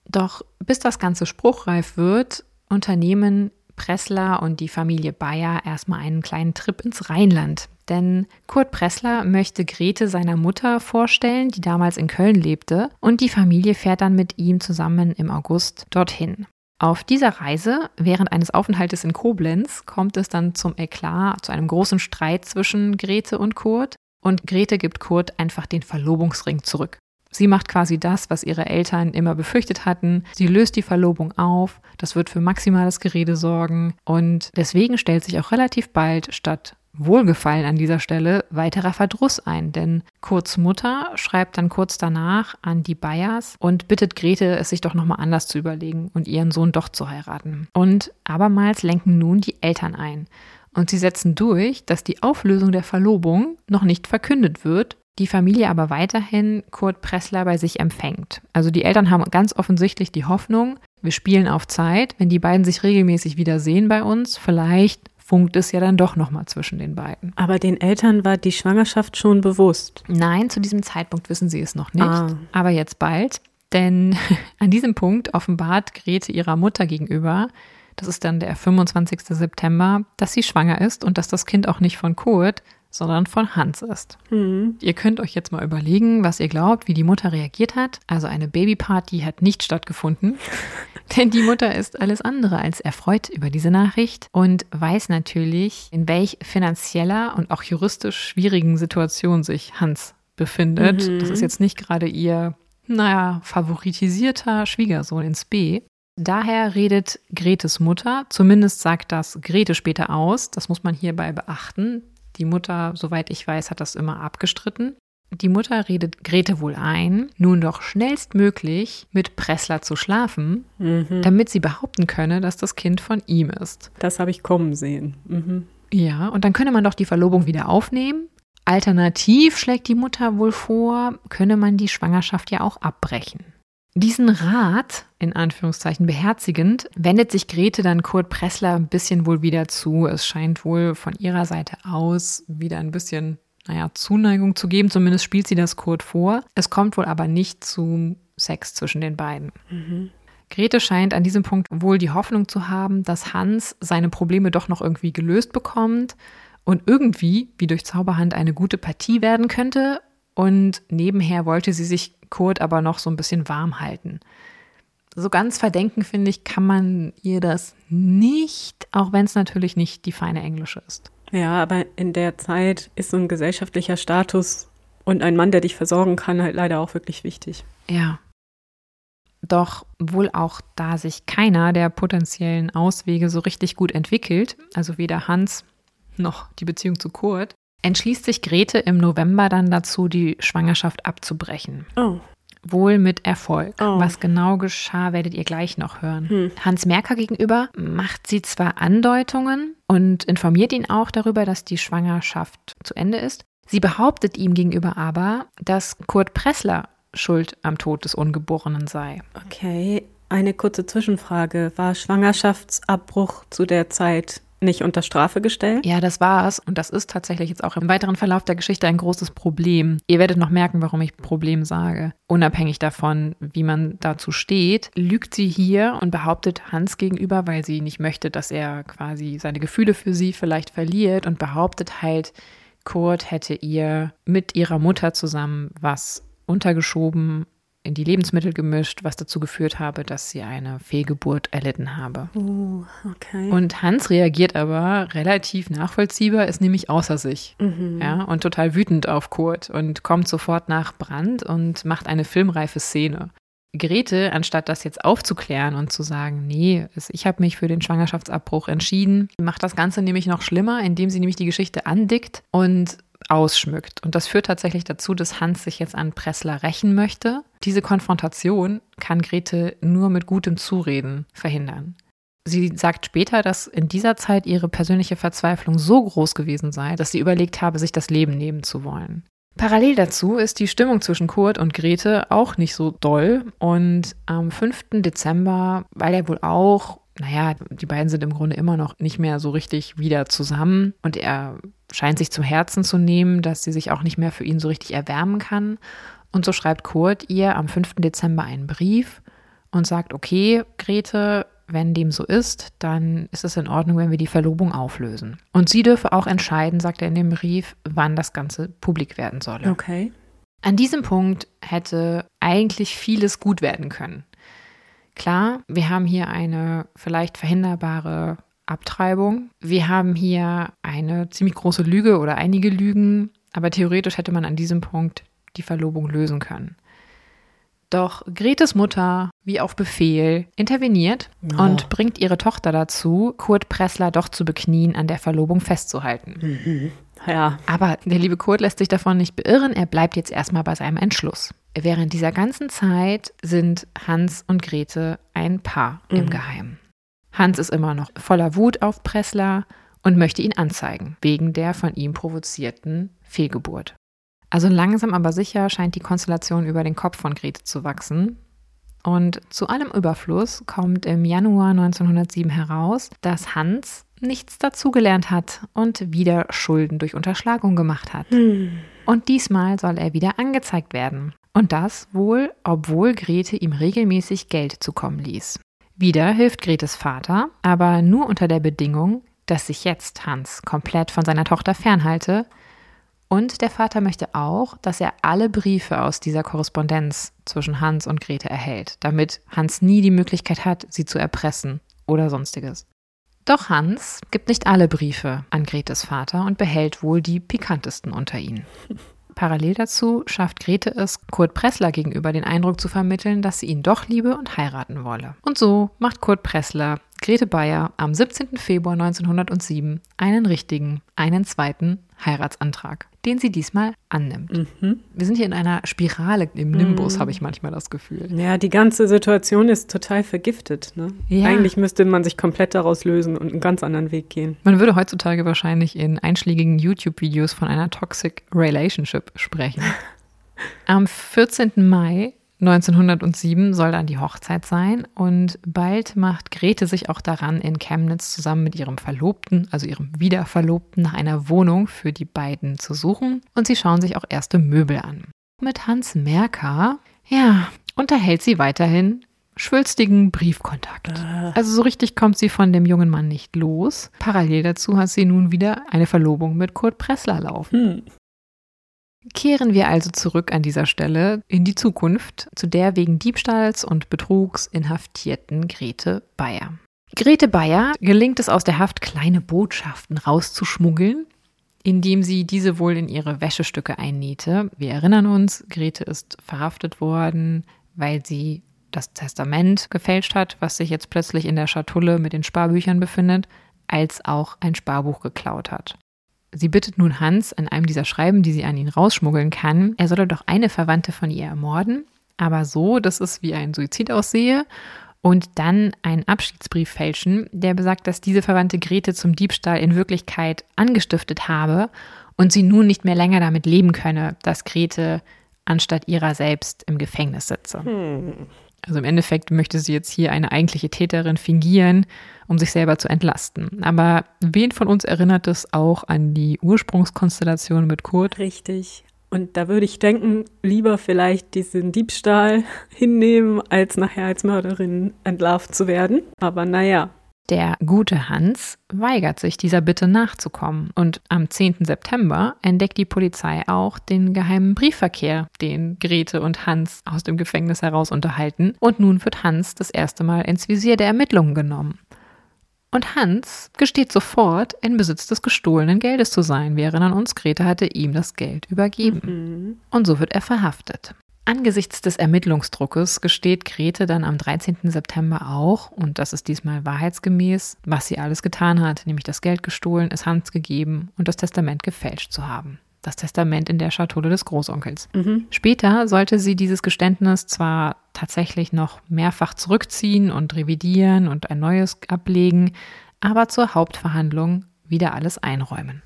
Doch bis das Ganze spruchreif wird, unternehmen Pressler und die Familie Bayer erstmal einen kleinen Trip ins Rheinland. Denn Kurt Pressler möchte Grete seiner Mutter vorstellen, die damals in Köln lebte, und die Familie fährt dann mit ihm zusammen im August dorthin. Auf dieser Reise, während eines Aufenthaltes in Koblenz, kommt es dann zum Eklat, zu einem großen Streit zwischen Grete und Kurt. Und Grete gibt Kurt einfach den Verlobungsring zurück. Sie macht quasi das, was ihre Eltern immer befürchtet hatten. Sie löst die Verlobung auf. Das wird für maximales Gerede sorgen. Und deswegen stellt sich auch relativ bald statt Wohlgefallen an dieser Stelle weiterer Verdruss ein, denn Kurts Mutter schreibt dann kurz danach an die Bayers und bittet Grete, es sich doch nochmal anders zu überlegen und ihren Sohn doch zu heiraten. Und abermals lenken nun die Eltern ein. Und sie setzen durch, dass die Auflösung der Verlobung noch nicht verkündet wird, die Familie aber weiterhin Kurt Pressler bei sich empfängt. Also die Eltern haben ganz offensichtlich die Hoffnung, wir spielen auf Zeit, wenn die beiden sich regelmäßig wiedersehen bei uns, vielleicht funkt es ja dann doch nochmal zwischen den beiden. Aber den Eltern war die Schwangerschaft schon bewusst. Nein, zu diesem Zeitpunkt wissen sie es noch nicht. Ah. Aber jetzt bald. Denn an diesem Punkt offenbart Grete ihrer Mutter gegenüber, das ist dann der 25. September, dass sie schwanger ist und dass das Kind auch nicht von Kurt, sondern von Hans ist. Mhm. Ihr könnt euch jetzt mal überlegen, was ihr glaubt, wie die Mutter reagiert hat. Also eine Babyparty hat nicht stattgefunden, denn die Mutter ist alles andere als erfreut über diese Nachricht und weiß natürlich, in welch finanzieller und auch juristisch schwierigen Situation sich Hans befindet. Mhm. Das ist jetzt nicht gerade ihr, naja, favoritisierter Schwiegersohn ins B. Daher redet Gretes Mutter, zumindest sagt das Grete später aus, das muss man hierbei beachten. Die Mutter, soweit ich weiß, hat das immer abgestritten. Die Mutter redet Grete wohl ein, nun doch schnellstmöglich mit Pressler zu schlafen, mhm. damit sie behaupten könne, dass das Kind von ihm ist. Das habe ich kommen sehen. Mhm. Ja, und dann könne man doch die Verlobung wieder aufnehmen. Alternativ schlägt die Mutter wohl vor, könne man die Schwangerschaft ja auch abbrechen. Diesen Rat, in Anführungszeichen beherzigend, wendet sich Grete dann Kurt Pressler ein bisschen wohl wieder zu. Es scheint wohl von ihrer Seite aus wieder ein bisschen, naja, Zuneigung zu geben. Zumindest spielt sie das Kurt vor. Es kommt wohl aber nicht zu Sex zwischen den beiden. Mhm. Grete scheint an diesem Punkt wohl die Hoffnung zu haben, dass Hans seine Probleme doch noch irgendwie gelöst bekommt und irgendwie, wie durch Zauberhand, eine gute Partie werden könnte. Und nebenher wollte sie sich Kurt aber noch so ein bisschen warm halten. So ganz verdenken, finde ich, kann man ihr das nicht, auch wenn es natürlich nicht die feine Englische ist. Ja, aber in der Zeit ist so ein gesellschaftlicher Status und ein Mann, der dich versorgen kann, halt leider auch wirklich wichtig. Ja. Doch wohl auch da sich keiner der potenziellen Auswege so richtig gut entwickelt, also weder Hans noch die Beziehung zu Kurt, entschließt sich Grete im November dann dazu, die Schwangerschaft abzubrechen. Oh. Wohl mit Erfolg. Oh. Was genau geschah, werdet ihr gleich noch hören. Hm. Hans Merker gegenüber macht sie zwar Andeutungen und informiert ihn auch darüber, dass die Schwangerschaft zu Ende ist. Sie behauptet ihm gegenüber aber, dass Kurt Pressler schuld am Tod des Ungeborenen sei. Okay, eine kurze Zwischenfrage. War Schwangerschaftsabbruch zu der Zeit nicht unter Strafe gestellt? Ja, das war es. Und das ist tatsächlich jetzt auch im weiteren Verlauf der Geschichte ein großes Problem. Ihr werdet noch merken, warum ich Problem sage. Unabhängig davon, wie man dazu steht, lügt sie hier und behauptet Hans gegenüber, weil sie nicht möchte, dass er quasi seine Gefühle für sie vielleicht verliert und behauptet halt, Kurt hätte ihr mit ihrer Mutter zusammen was untergeschoben in die Lebensmittel gemischt, was dazu geführt habe, dass sie eine Fehlgeburt erlitten habe. Oh, okay. Und Hans reagiert aber relativ nachvollziehbar, ist nämlich außer sich. Mhm. Ja, und total wütend auf Kurt und kommt sofort nach Brand und macht eine filmreife Szene. Grete, anstatt das jetzt aufzuklären und zu sagen, nee, ich habe mich für den Schwangerschaftsabbruch entschieden, macht das Ganze nämlich noch schlimmer, indem sie nämlich die Geschichte andickt und ausschmückt. Und das führt tatsächlich dazu, dass Hans sich jetzt an Pressler rächen möchte. Diese Konfrontation kann Grete nur mit gutem Zureden verhindern. Sie sagt später, dass in dieser Zeit ihre persönliche Verzweiflung so groß gewesen sei, dass sie überlegt habe, sich das Leben nehmen zu wollen. Parallel dazu ist die Stimmung zwischen Kurt und Grete auch nicht so doll. Und am 5. Dezember, weil er wohl auch naja, die beiden sind im Grunde immer noch nicht mehr so richtig wieder zusammen und er scheint sich zum Herzen zu nehmen, dass sie sich auch nicht mehr für ihn so richtig erwärmen kann. Und so schreibt Kurt ihr am 5. Dezember einen Brief und sagt, okay, Grete, wenn dem so ist, dann ist es in Ordnung, wenn wir die Verlobung auflösen. Und sie dürfe auch entscheiden, sagt er in dem Brief, wann das Ganze publik werden solle. Okay. An diesem Punkt hätte eigentlich vieles gut werden können. Klar, wir haben hier eine vielleicht verhinderbare Abtreibung. Wir haben hier eine ziemlich große Lüge oder einige Lügen, aber theoretisch hätte man an diesem Punkt die Verlobung lösen können. Doch Gretes Mutter, wie auf Befehl, interveniert oh. und bringt ihre Tochter dazu, Kurt Pressler doch zu beknien, an der Verlobung festzuhalten. Mhm. Ja. Aber der liebe Kurt lässt sich davon nicht beirren, er bleibt jetzt erstmal bei seinem Entschluss. Während dieser ganzen Zeit sind Hans und Grete ein Paar mhm. im Geheimen. Hans ist immer noch voller Wut auf Pressler und möchte ihn anzeigen, wegen der von ihm provozierten Fehlgeburt. Also langsam aber sicher scheint die Konstellation über den Kopf von Grete zu wachsen. Und zu allem Überfluss kommt im Januar 1907 heraus, dass Hans nichts dazugelernt hat und wieder Schulden durch Unterschlagung gemacht hat. Hm. Und diesmal soll er wieder angezeigt werden. Und das wohl, obwohl Grete ihm regelmäßig Geld zukommen ließ. Wieder hilft Gretes Vater, aber nur unter der Bedingung, dass sich jetzt Hans komplett von seiner Tochter fernhalte Und der Vater möchte auch, dass er alle Briefe aus dieser Korrespondenz zwischen Hans und Grete erhält, damit Hans nie die Möglichkeit hat, sie zu erpressen oder sonstiges. Doch Hans gibt nicht alle Briefe an Gretes Vater und behält wohl die pikantesten unter ihnen. Parallel dazu schafft Grete es, Kurt Pressler gegenüber den Eindruck zu vermitteln, dass sie ihn doch liebe und heiraten wolle. Und so macht Kurt Pressler Grete Bayer am 17. Februar 1907 einen richtigen, einen zweiten Heiratsantrag, den sie diesmal annimmt. Mhm. Wir sind hier in einer Spirale im Nimbus, mhm. habe ich manchmal das Gefühl. Ja, die ganze Situation ist total vergiftet. Ne? Ja. Eigentlich müsste man sich komplett daraus lösen und einen ganz anderen Weg gehen. Man würde heutzutage wahrscheinlich in einschlägigen YouTube-Videos von einer Toxic Relationship sprechen. Am 14. Mai 1907 soll dann die Hochzeit sein und bald macht Grete sich auch daran, in Chemnitz zusammen mit ihrem Verlobten, also ihrem Wiederverlobten, nach einer Wohnung für die beiden zu suchen und sie schauen sich auch erste Möbel an. Mit Hans Merker, ja, unterhält sie weiterhin schwülstigen Briefkontakt. Äh. Also so richtig kommt sie von dem jungen Mann nicht los. Parallel dazu hat sie nun wieder eine Verlobung mit Kurt Pressler laufen. Hm. Kehren wir also zurück an dieser Stelle in die Zukunft zu der wegen Diebstahls und Betrugs inhaftierten Grete Bayer. Grete Bayer gelingt es aus der Haft, kleine Botschaften rauszuschmuggeln, indem sie diese wohl in ihre Wäschestücke einnähte. Wir erinnern uns, Grete ist verhaftet worden, weil sie das Testament gefälscht hat, was sich jetzt plötzlich in der Schatulle mit den Sparbüchern befindet, als auch ein Sparbuch geklaut hat. Sie bittet nun Hans in einem dieser Schreiben, die sie an ihn rausschmuggeln kann, er solle doch eine Verwandte von ihr ermorden, aber so, dass es wie ein Suizid aussehe und dann einen Abschiedsbrief fälschen, der besagt, dass diese Verwandte Grete zum Diebstahl in Wirklichkeit angestiftet habe und sie nun nicht mehr länger damit leben könne, dass Grete anstatt ihrer selbst im Gefängnis sitze. Hm. Also im Endeffekt möchte sie jetzt hier eine eigentliche Täterin fingieren, um sich selber zu entlasten. Aber wen von uns erinnert es auch an die Ursprungskonstellation mit Kurt? Richtig. Und da würde ich denken, lieber vielleicht diesen Diebstahl hinnehmen, als nachher als Mörderin entlarvt zu werden. Aber naja, der gute Hans weigert sich, dieser Bitte nachzukommen. Und am 10. September entdeckt die Polizei auch den geheimen Briefverkehr, den Grete und Hans aus dem Gefängnis heraus unterhalten. Und nun wird Hans das erste Mal ins Visier der Ermittlungen genommen. Und Hans gesteht sofort, in Besitz des gestohlenen Geldes zu sein. Wir erinnern uns, Grete hatte ihm das Geld übergeben. Mhm. Und so wird er verhaftet. Angesichts des Ermittlungsdruckes gesteht Grete dann am 13. September auch, und das ist diesmal wahrheitsgemäß, was sie alles getan hat, nämlich das Geld gestohlen, es Hans gegeben und das Testament gefälscht zu haben. Das Testament in der Schatulle des Großonkels. Mhm. Später sollte sie dieses Geständnis zwar tatsächlich noch mehrfach zurückziehen und revidieren und ein neues ablegen, aber zur Hauptverhandlung wieder alles einräumen.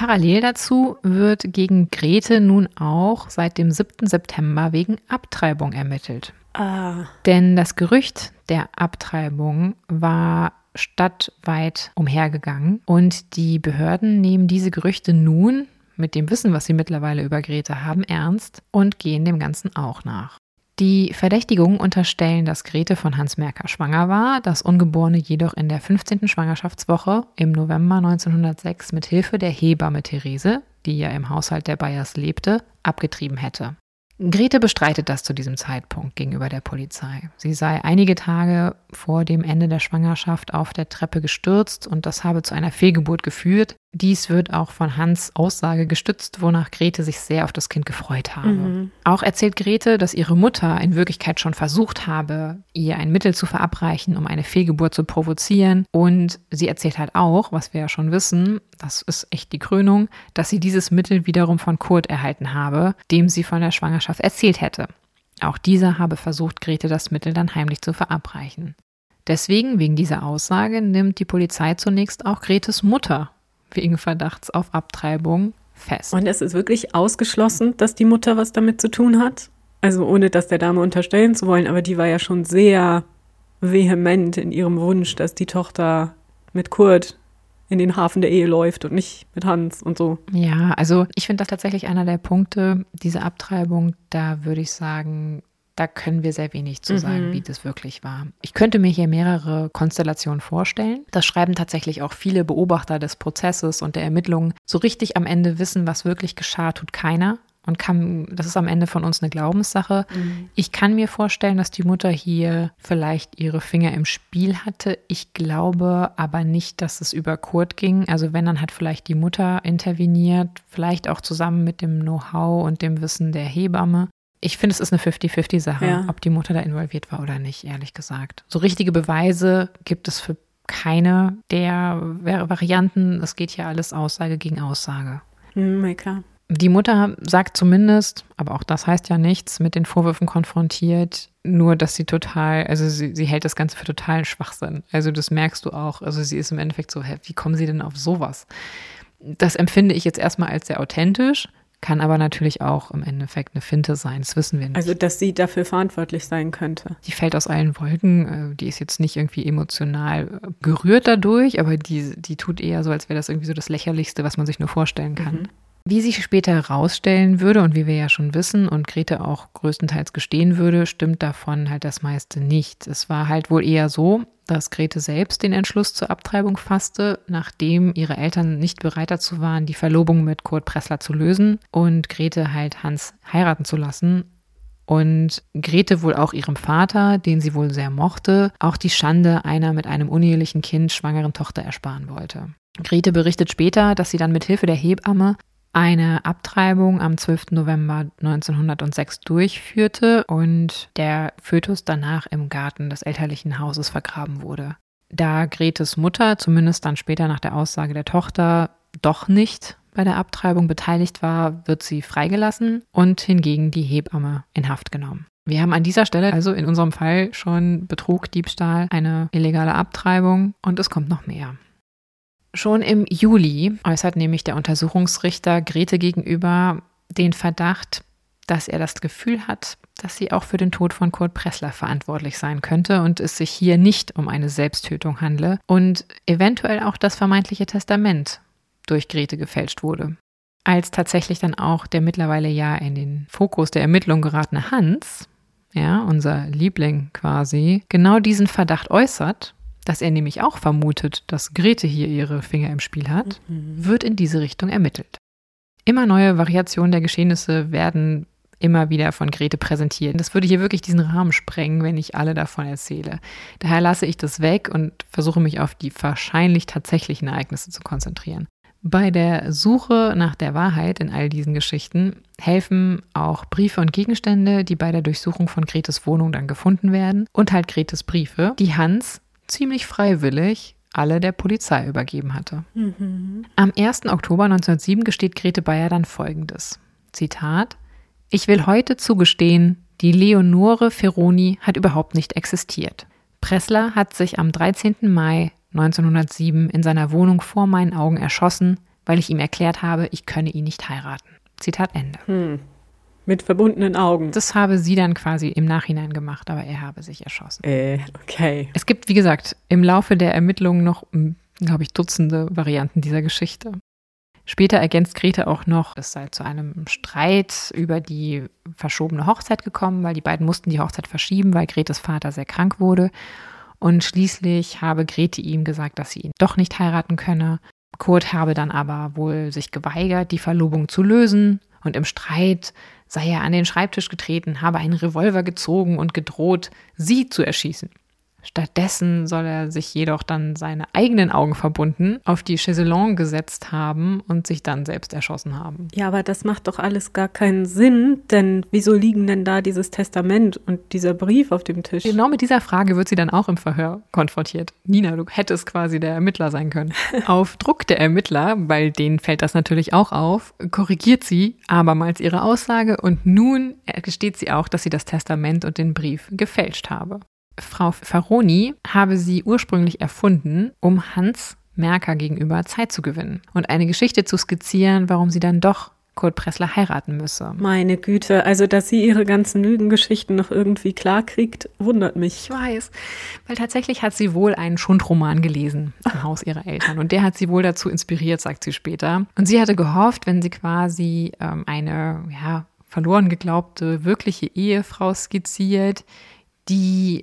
Parallel dazu wird gegen Grete nun auch seit dem 7. September wegen Abtreibung ermittelt. Ah. Denn das Gerücht der Abtreibung war stadtweit umhergegangen und die Behörden nehmen diese Gerüchte nun mit dem Wissen, was sie mittlerweile über Grete haben, ernst und gehen dem Ganzen auch nach. Die Verdächtigungen unterstellen, dass Grete von Hans Merker schwanger war, das Ungeborene jedoch in der 15. Schwangerschaftswoche im November 1906 mit Hilfe der Hebamme Therese, die ja im Haushalt der Bayers lebte, abgetrieben hätte. Grete bestreitet das zu diesem Zeitpunkt gegenüber der Polizei. Sie sei einige Tage vor dem Ende der Schwangerschaft auf der Treppe gestürzt und das habe zu einer Fehlgeburt geführt. Dies wird auch von Hans Aussage gestützt, wonach Grete sich sehr auf das Kind gefreut habe. Mhm. Auch erzählt Grete, dass ihre Mutter in Wirklichkeit schon versucht habe, ihr ein Mittel zu verabreichen, um eine Fehlgeburt zu provozieren. Und sie erzählt halt auch, was wir ja schon wissen, das ist echt die Krönung, dass sie dieses Mittel wiederum von Kurt erhalten habe, dem sie von der Schwangerschaft erzählt hätte. Auch dieser habe versucht, Grete das Mittel dann heimlich zu verabreichen. Deswegen, wegen dieser Aussage, nimmt die Polizei zunächst auch Gretes Mutter wegen Verdachts auf Abtreibung fest. Und es ist wirklich ausgeschlossen, dass die Mutter was damit zu tun hat? Also ohne das der Dame unterstellen zu wollen, aber die war ja schon sehr vehement in ihrem Wunsch, dass die Tochter mit Kurt in den Hafen der Ehe läuft und nicht mit Hans und so. Ja, also ich finde das tatsächlich einer der Punkte, diese Abtreibung, da würde ich sagen, da können wir sehr wenig zu sagen, mhm. wie das wirklich war. Ich könnte mir hier mehrere Konstellationen vorstellen. Das schreiben tatsächlich auch viele Beobachter des Prozesses und der Ermittlungen. So richtig am Ende wissen, was wirklich geschah, tut keiner und kann, das ist am Ende von uns eine Glaubenssache. Mhm. Ich kann mir vorstellen, dass die Mutter hier vielleicht ihre Finger im Spiel hatte. Ich glaube aber nicht, dass es über Kurt ging. Also wenn, dann hat vielleicht die Mutter interveniert, vielleicht auch zusammen mit dem Know-how und dem Wissen der Hebamme. Ich finde, es ist eine 50-50-Sache, ja. ob die Mutter da involviert war oder nicht, ehrlich gesagt. So richtige Beweise gibt es für keine der Varianten. Es geht hier alles Aussage gegen Aussage. Mhm, klar. Die Mutter sagt zumindest, aber auch das heißt ja nichts, mit den Vorwürfen konfrontiert, nur dass sie total, also sie, sie hält das Ganze für totalen Schwachsinn. Also das merkst du auch. Also sie ist im Endeffekt so, hä, wie kommen sie denn auf sowas? Das empfinde ich jetzt erstmal als sehr authentisch, kann aber natürlich auch im Endeffekt eine Finte sein. Das wissen wir nicht. Also, dass sie dafür verantwortlich sein könnte. Die fällt aus allen Wolken. Äh, die ist jetzt nicht irgendwie emotional gerührt dadurch, aber die, die tut eher so, als wäre das irgendwie so das Lächerlichste, was man sich nur vorstellen kann. Mhm. Wie sich später herausstellen würde und wie wir ja schon wissen und Grete auch größtenteils gestehen würde, stimmt davon halt das meiste nicht. Es war halt wohl eher so, dass Grete selbst den Entschluss zur Abtreibung fasste, nachdem ihre Eltern nicht bereit dazu waren, die Verlobung mit Kurt Pressler zu lösen und Grete halt Hans heiraten zu lassen. Und Grete wohl auch ihrem Vater, den sie wohl sehr mochte, auch die Schande einer mit einem unehelichen Kind schwangeren Tochter ersparen wollte. Grete berichtet später, dass sie dann mit Hilfe der Hebamme eine Abtreibung am 12. November 1906 durchführte und der Fötus danach im Garten des elterlichen Hauses vergraben wurde. Da Gretes Mutter, zumindest dann später nach der Aussage der Tochter, doch nicht bei der Abtreibung beteiligt war, wird sie freigelassen und hingegen die Hebamme in Haft genommen. Wir haben an dieser Stelle also in unserem Fall schon Betrug, Diebstahl, eine illegale Abtreibung und es kommt noch mehr. Schon im Juli äußert nämlich der Untersuchungsrichter Grete gegenüber den Verdacht, dass er das Gefühl hat, dass sie auch für den Tod von Kurt Pressler verantwortlich sein könnte und es sich hier nicht um eine Selbsttötung handle und eventuell auch das vermeintliche Testament durch Grete gefälscht wurde. Als tatsächlich dann auch der mittlerweile ja in den Fokus der Ermittlung geratene Hans, ja, unser Liebling quasi, genau diesen Verdacht äußert dass er nämlich auch vermutet, dass Grete hier ihre Finger im Spiel hat, mhm. wird in diese Richtung ermittelt. Immer neue Variationen der Geschehnisse werden immer wieder von Grete präsentiert. Das würde hier wirklich diesen Rahmen sprengen, wenn ich alle davon erzähle. Daher lasse ich das weg und versuche mich auf die wahrscheinlich tatsächlichen Ereignisse zu konzentrieren. Bei der Suche nach der Wahrheit in all diesen Geschichten helfen auch Briefe und Gegenstände, die bei der Durchsuchung von Gretes Wohnung dann gefunden werden und halt Gretes Briefe, die Hans ziemlich freiwillig alle der Polizei übergeben hatte. Mhm. Am 1. Oktober 1907 gesteht Grete Bayer dann Folgendes. Zitat Ich will heute zugestehen, die Leonore Ferroni hat überhaupt nicht existiert. Pressler hat sich am 13. Mai 1907 in seiner Wohnung vor meinen Augen erschossen, weil ich ihm erklärt habe, ich könne ihn nicht heiraten. Zitat Ende. Hm. Mit verbundenen Augen. Das habe sie dann quasi im Nachhinein gemacht, aber er habe sich erschossen. Äh, okay. Es gibt, wie gesagt, im Laufe der Ermittlungen noch, hm, glaube ich, Dutzende Varianten dieser Geschichte. Später ergänzt Grete auch noch, es sei zu einem Streit über die verschobene Hochzeit gekommen, weil die beiden mussten die Hochzeit verschieben, weil Gretes Vater sehr krank wurde. Und schließlich habe Grete ihm gesagt, dass sie ihn doch nicht heiraten könne. Kurt habe dann aber wohl sich geweigert, die Verlobung zu lösen. Und im Streit sei er an den Schreibtisch getreten, habe einen Revolver gezogen und gedroht, sie zu erschießen. Stattdessen soll er sich jedoch dann seine eigenen Augen verbunden auf die Chaiselongue gesetzt haben und sich dann selbst erschossen haben. Ja, aber das macht doch alles gar keinen Sinn, denn wieso liegen denn da dieses Testament und dieser Brief auf dem Tisch? Genau mit dieser Frage wird sie dann auch im Verhör konfrontiert. Nina, du hättest quasi der Ermittler sein können. auf Druck der Ermittler, weil denen fällt das natürlich auch auf, korrigiert sie abermals ihre Aussage und nun gesteht sie auch, dass sie das Testament und den Brief gefälscht habe. Frau Faroni habe sie ursprünglich erfunden, um Hans Merker gegenüber Zeit zu gewinnen und eine Geschichte zu skizzieren, warum sie dann doch Kurt Pressler heiraten müsse. Meine Güte, also dass sie ihre ganzen Lügengeschichten noch irgendwie klarkriegt, wundert mich. Ich weiß, weil tatsächlich hat sie wohl einen Schundroman gelesen im Haus ihrer Eltern und der hat sie wohl dazu inspiriert, sagt sie später. Und sie hatte gehofft, wenn sie quasi ähm, eine ja, verloren geglaubte wirkliche Ehefrau skizziert, die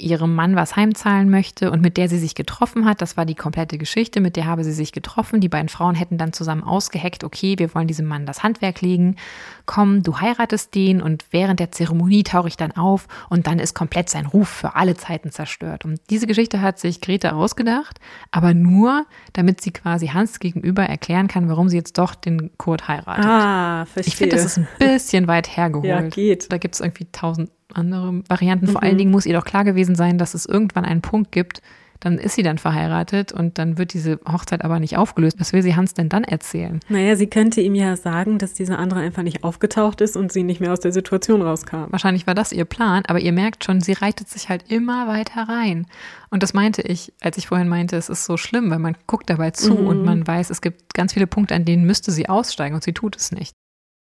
ihrem Mann was heimzahlen möchte und mit der sie sich getroffen hat. Das war die komplette Geschichte. Mit der habe sie sich getroffen. Die beiden Frauen hätten dann zusammen ausgeheckt, okay, wir wollen diesem Mann das Handwerk legen. Komm, du heiratest den und während der Zeremonie tauche ich dann auf und dann ist komplett sein Ruf für alle Zeiten zerstört. Und diese Geschichte hat sich Grete ausgedacht, aber nur, damit sie quasi Hans gegenüber erklären kann, warum sie jetzt doch den Kurt heiratet. Ah, verstehe. Ich finde, das ist ein bisschen weit hergeholt. Ja, geht. Da gibt es irgendwie tausend andere Varianten. Vor allen Dingen muss ihr doch klar gewesen sein, dass es irgendwann einen Punkt gibt, dann ist sie dann verheiratet und dann wird diese Hochzeit aber nicht aufgelöst. Was will sie Hans denn dann erzählen? Naja, sie könnte ihm ja sagen, dass dieser andere einfach nicht aufgetaucht ist und sie nicht mehr aus der Situation rauskam. Wahrscheinlich war das ihr Plan, aber ihr merkt schon, sie reitet sich halt immer weiter rein. Und das meinte ich, als ich vorhin meinte, es ist so schlimm, weil man guckt dabei zu Mhm. und man weiß, es gibt ganz viele Punkte, an denen müsste sie aussteigen und sie tut es nicht.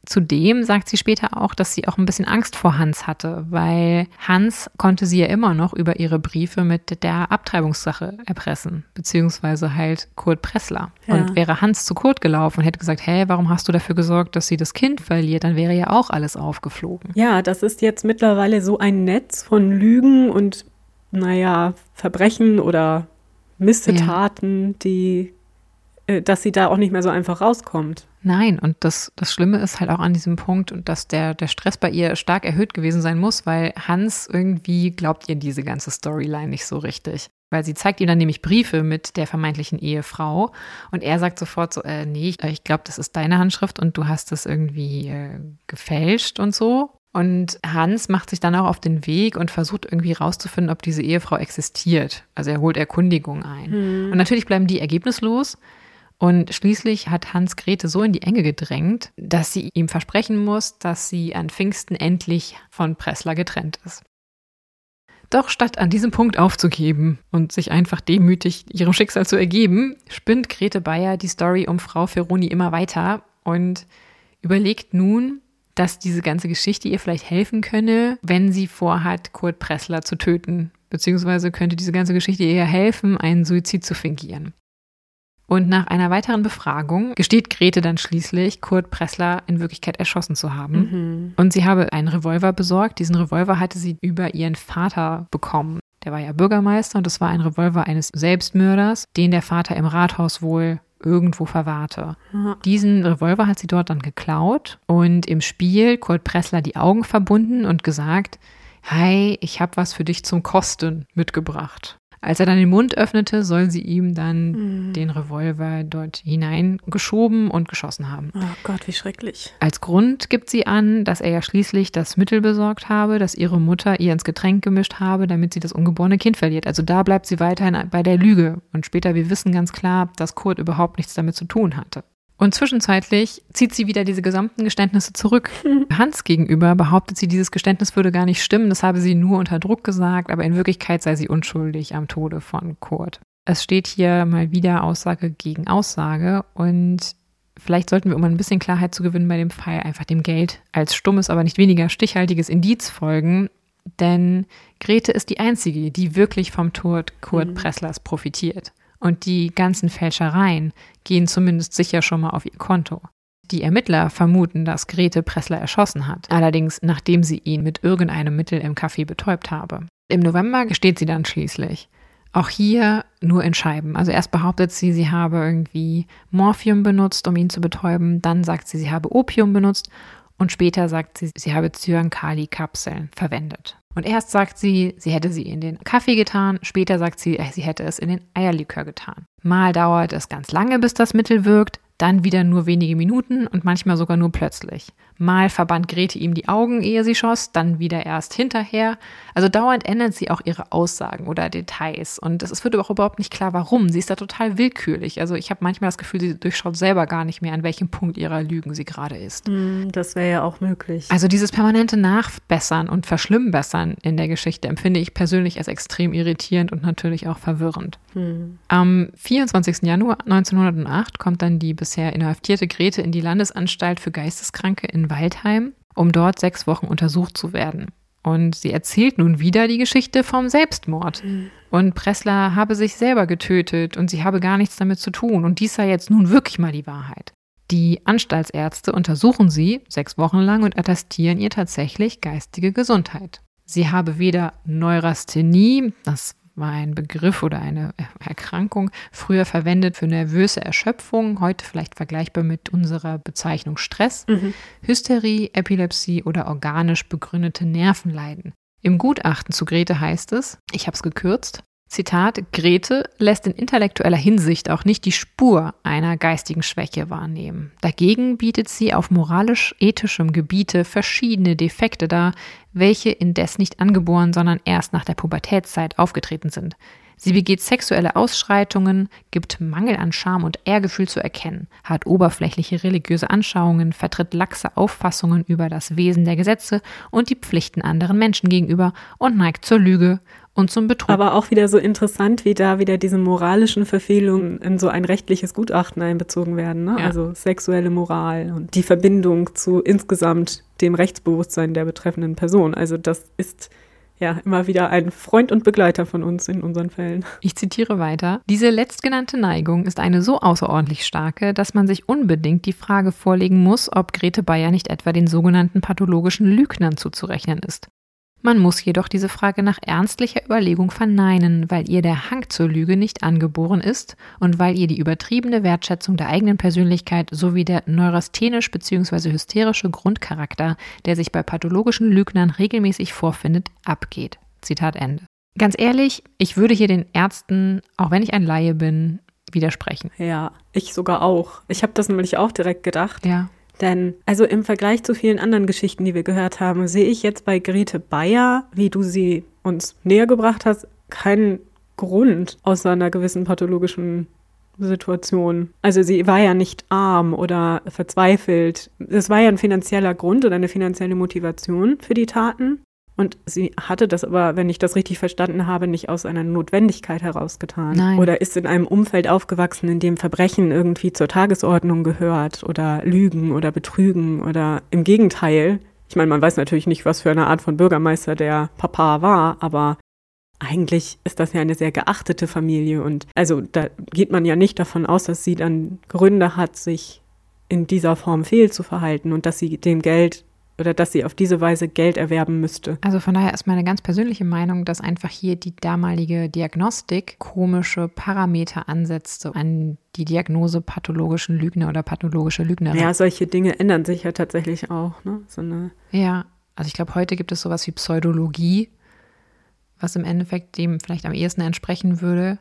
Zudem sagt sie später auch, dass sie auch ein bisschen Angst vor Hans hatte, weil Hans konnte sie ja immer noch über ihre Briefe mit der Abtreibungssache erpressen, beziehungsweise halt Kurt Pressler. Ja. Und wäre Hans zu Kurt gelaufen und hätte gesagt, hey, warum hast du dafür gesorgt, dass sie das Kind verliert, dann wäre ja auch alles aufgeflogen. Ja, das ist jetzt mittlerweile so ein Netz von Lügen und, naja, Verbrechen oder Missetaten, die, äh, dass sie da auch nicht mehr so einfach rauskommt. Nein, und das, das Schlimme ist halt auch an diesem Punkt, und dass der, der Stress bei ihr stark erhöht gewesen sein muss, weil Hans irgendwie glaubt ihr diese ganze Storyline nicht so richtig. Weil sie zeigt ihm dann nämlich Briefe mit der vermeintlichen Ehefrau und er sagt sofort so, äh, nee, ich, ich glaube, das ist deine Handschrift und du hast das irgendwie äh, gefälscht und so. Und Hans macht sich dann auch auf den Weg und versucht irgendwie rauszufinden, ob diese Ehefrau existiert. Also er holt Erkundigungen ein. Und natürlich bleiben die ergebnislos. Und schließlich hat Hans Grete so in die Enge gedrängt, dass sie ihm versprechen muss, dass sie an Pfingsten endlich von Pressler getrennt ist. Doch statt an diesem Punkt aufzugeben und sich einfach demütig ihrem Schicksal zu ergeben, spinnt Grete Bayer die Story um Frau Ferroni immer weiter und überlegt nun, dass diese ganze Geschichte ihr vielleicht helfen könne, wenn sie vorhat, Kurt Pressler zu töten. Beziehungsweise könnte diese ganze Geschichte ihr helfen, einen Suizid zu fingieren. Und nach einer weiteren Befragung gesteht Grete dann schließlich, Kurt Pressler in Wirklichkeit erschossen zu haben. Und sie habe einen Revolver besorgt. Diesen Revolver hatte sie über ihren Vater bekommen. Der war ja Bürgermeister und es war ein Revolver eines Selbstmörders, den der Vater im Rathaus wohl irgendwo verwahrte. Diesen Revolver hat sie dort dann geklaut und im Spiel Kurt Pressler die Augen verbunden und gesagt, Hi, ich habe was für dich zum Kosten mitgebracht. Als er dann den Mund öffnete, soll sie ihm dann den Revolver dort hineingeschoben und geschossen haben. Oh Gott, wie schrecklich. Als Grund gibt sie an, dass er ja schließlich das Mittel besorgt habe, das ihre Mutter ihr ins Getränk gemischt habe, damit sie das ungeborene Kind verliert. Also da bleibt sie weiterhin bei der Lüge. Und später, wir wissen ganz klar, dass Kurt überhaupt nichts damit zu tun hatte. Und zwischenzeitlich zieht sie wieder diese gesamten Geständnisse zurück. Hans gegenüber behauptet sie, dieses Geständnis würde gar nicht stimmen, das habe sie nur unter Druck gesagt, aber in Wirklichkeit sei sie unschuldig am Tode von Kurt. Es steht hier mal wieder Aussage gegen Aussage und vielleicht sollten wir, um ein bisschen Klarheit zu gewinnen bei dem Fall, einfach dem Geld als stummes, aber nicht weniger stichhaltiges Indiz folgen, denn Grete ist die Einzige, die wirklich vom Tod Kurt Presslers profitiert. Und die ganzen Fälschereien gehen zumindest sicher schon mal auf ihr Konto. Die Ermittler vermuten, dass Grete Pressler erschossen hat, allerdings nachdem sie ihn mit irgendeinem Mittel im Café betäubt habe. Im November gesteht sie dann schließlich. Auch hier nur in Scheiben. Also erst behauptet sie, sie habe irgendwie Morphium benutzt, um ihn zu betäuben, dann sagt sie, sie habe Opium benutzt und später sagt sie, sie habe Cyankali-Kapseln verwendet. Und erst sagt sie, sie hätte sie in den Kaffee getan, später sagt sie, sie hätte es in den Eierlikör getan. Mal dauert es ganz lange, bis das Mittel wirkt, dann wieder nur wenige Minuten und manchmal sogar nur plötzlich. Mal verband Grete ihm die Augen, ehe sie schoss, dann wieder erst hinterher. Also dauernd ändert sie auch ihre Aussagen oder Details. Und es wird auch überhaupt nicht klar, warum. Sie ist da total willkürlich. Also ich habe manchmal das Gefühl, sie durchschaut selber gar nicht mehr, an welchem Punkt ihrer Lügen sie gerade ist. Hm, Das wäre ja auch möglich. Also dieses permanente Nachbessern und Verschlimmbessern in der Geschichte empfinde ich persönlich als extrem irritierend und natürlich auch verwirrend. Am 24. Januar 1908 kommt dann die bisher inhaftierte Grete in die Landesanstalt für Geisteskranke in Waldheim, um dort sechs Wochen untersucht zu werden. Und sie erzählt nun wieder die Geschichte vom Selbstmord. Und Pressler habe sich selber getötet und sie habe gar nichts damit zu tun. Und dies sei jetzt nun wirklich mal die Wahrheit. Die Anstaltsärzte untersuchen sie sechs Wochen lang und attestieren ihr tatsächlich geistige Gesundheit. Sie habe weder Neurasthenie, das war ein Begriff oder eine Erkrankung, früher verwendet für nervöse Erschöpfung, heute vielleicht vergleichbar mit unserer Bezeichnung Stress, mhm. Hysterie, Epilepsie oder organisch begründete Nervenleiden. Im Gutachten zu Grete heißt es, ich habe es gekürzt, Zitat, Grete lässt in intellektueller Hinsicht auch nicht die Spur einer geistigen Schwäche wahrnehmen. Dagegen bietet sie auf moralisch-ethischem Gebiete verschiedene Defekte dar, welche indes nicht angeboren, sondern erst nach der Pubertätszeit aufgetreten sind. Sie begeht sexuelle Ausschreitungen, gibt Mangel an Scham und Ehrgefühl zu erkennen, hat oberflächliche religiöse Anschauungen, vertritt laxe Auffassungen über das Wesen der Gesetze und die Pflichten anderen Menschen gegenüber und neigt zur Lüge und zum Betrug. Aber auch wieder so interessant, wie da wieder diese moralischen Verfehlungen in so ein rechtliches Gutachten einbezogen werden. Ne? Ja. Also sexuelle Moral und die Verbindung zu insgesamt dem Rechtsbewusstsein der betreffenden Person. Also das ist ja, immer wieder ein Freund und Begleiter von uns in unseren Fällen. Ich zitiere weiter. Diese letztgenannte Neigung ist eine so außerordentlich starke, dass man sich unbedingt die Frage vorlegen muss, ob Grete Bayer nicht etwa den sogenannten pathologischen Lügnern zuzurechnen ist. Man muss jedoch diese Frage nach ernstlicher Überlegung verneinen, weil ihr der Hang zur Lüge nicht angeboren ist und weil ihr die übertriebene Wertschätzung der eigenen Persönlichkeit sowie der neurasthenisch bzw. hysterische Grundcharakter, der sich bei pathologischen Lügnern regelmäßig vorfindet, abgeht. Zitat Ende. Ganz ehrlich, ich würde hier den Ärzten, auch wenn ich ein Laie bin, widersprechen. Ja, ich sogar auch. Ich habe das nämlich auch direkt gedacht. Ja. Denn, also im Vergleich zu vielen anderen Geschichten, die wir gehört haben, sehe ich jetzt bei Grete Bayer, wie du sie uns näher gebracht hast, keinen Grund außer einer gewissen pathologischen Situation. Also sie war ja nicht arm oder verzweifelt. Es war ja ein finanzieller Grund oder eine finanzielle Motivation für die Taten. Und sie hatte das aber, wenn ich das richtig verstanden habe, nicht aus einer Notwendigkeit herausgetan. Nein. Oder ist in einem Umfeld aufgewachsen, in dem Verbrechen irgendwie zur Tagesordnung gehört oder Lügen oder Betrügen oder im Gegenteil. Ich meine, man weiß natürlich nicht, was für eine Art von Bürgermeister der Papa war, aber eigentlich ist das ja eine sehr geachtete Familie und also da geht man ja nicht davon aus, dass sie dann Gründe hat, sich in dieser Form fehl zu verhalten und dass sie dem Geld oder dass sie auf diese Weise Geld erwerben müsste. Also von daher ist meine ganz persönliche Meinung, dass einfach hier die damalige Diagnostik komische Parameter ansetzte an die Diagnose pathologischen Lügner oder pathologische Lügnerin. Ja, solche Dinge ändern sich ja tatsächlich auch. Ne? So ja, also ich glaube, heute gibt es sowas wie Pseudologie, was im Endeffekt dem vielleicht am ehesten entsprechen würde.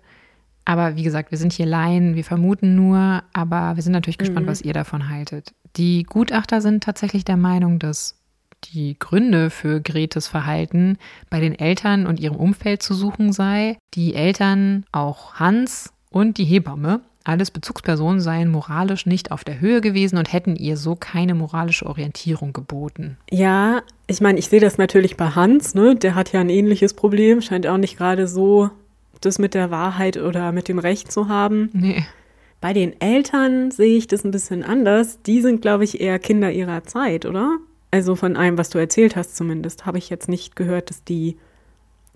Aber wie gesagt, wir sind hier Laien, wir vermuten nur, aber wir sind natürlich gespannt, mhm. was ihr davon haltet. Die Gutachter sind tatsächlich der Meinung, dass die Gründe für Gretes Verhalten bei den Eltern und ihrem Umfeld zu suchen sei. Die Eltern, auch Hans und die Hebamme, alles Bezugspersonen seien moralisch nicht auf der Höhe gewesen und hätten ihr so keine moralische Orientierung geboten. Ja, ich meine, ich sehe das natürlich bei Hans, ne? Der hat ja ein ähnliches Problem, scheint auch nicht gerade so das mit der Wahrheit oder mit dem Recht zu haben. Nee. Bei den Eltern sehe ich das ein bisschen anders. Die sind, glaube ich, eher Kinder ihrer Zeit, oder? Also von allem, was du erzählt hast zumindest, habe ich jetzt nicht gehört, dass die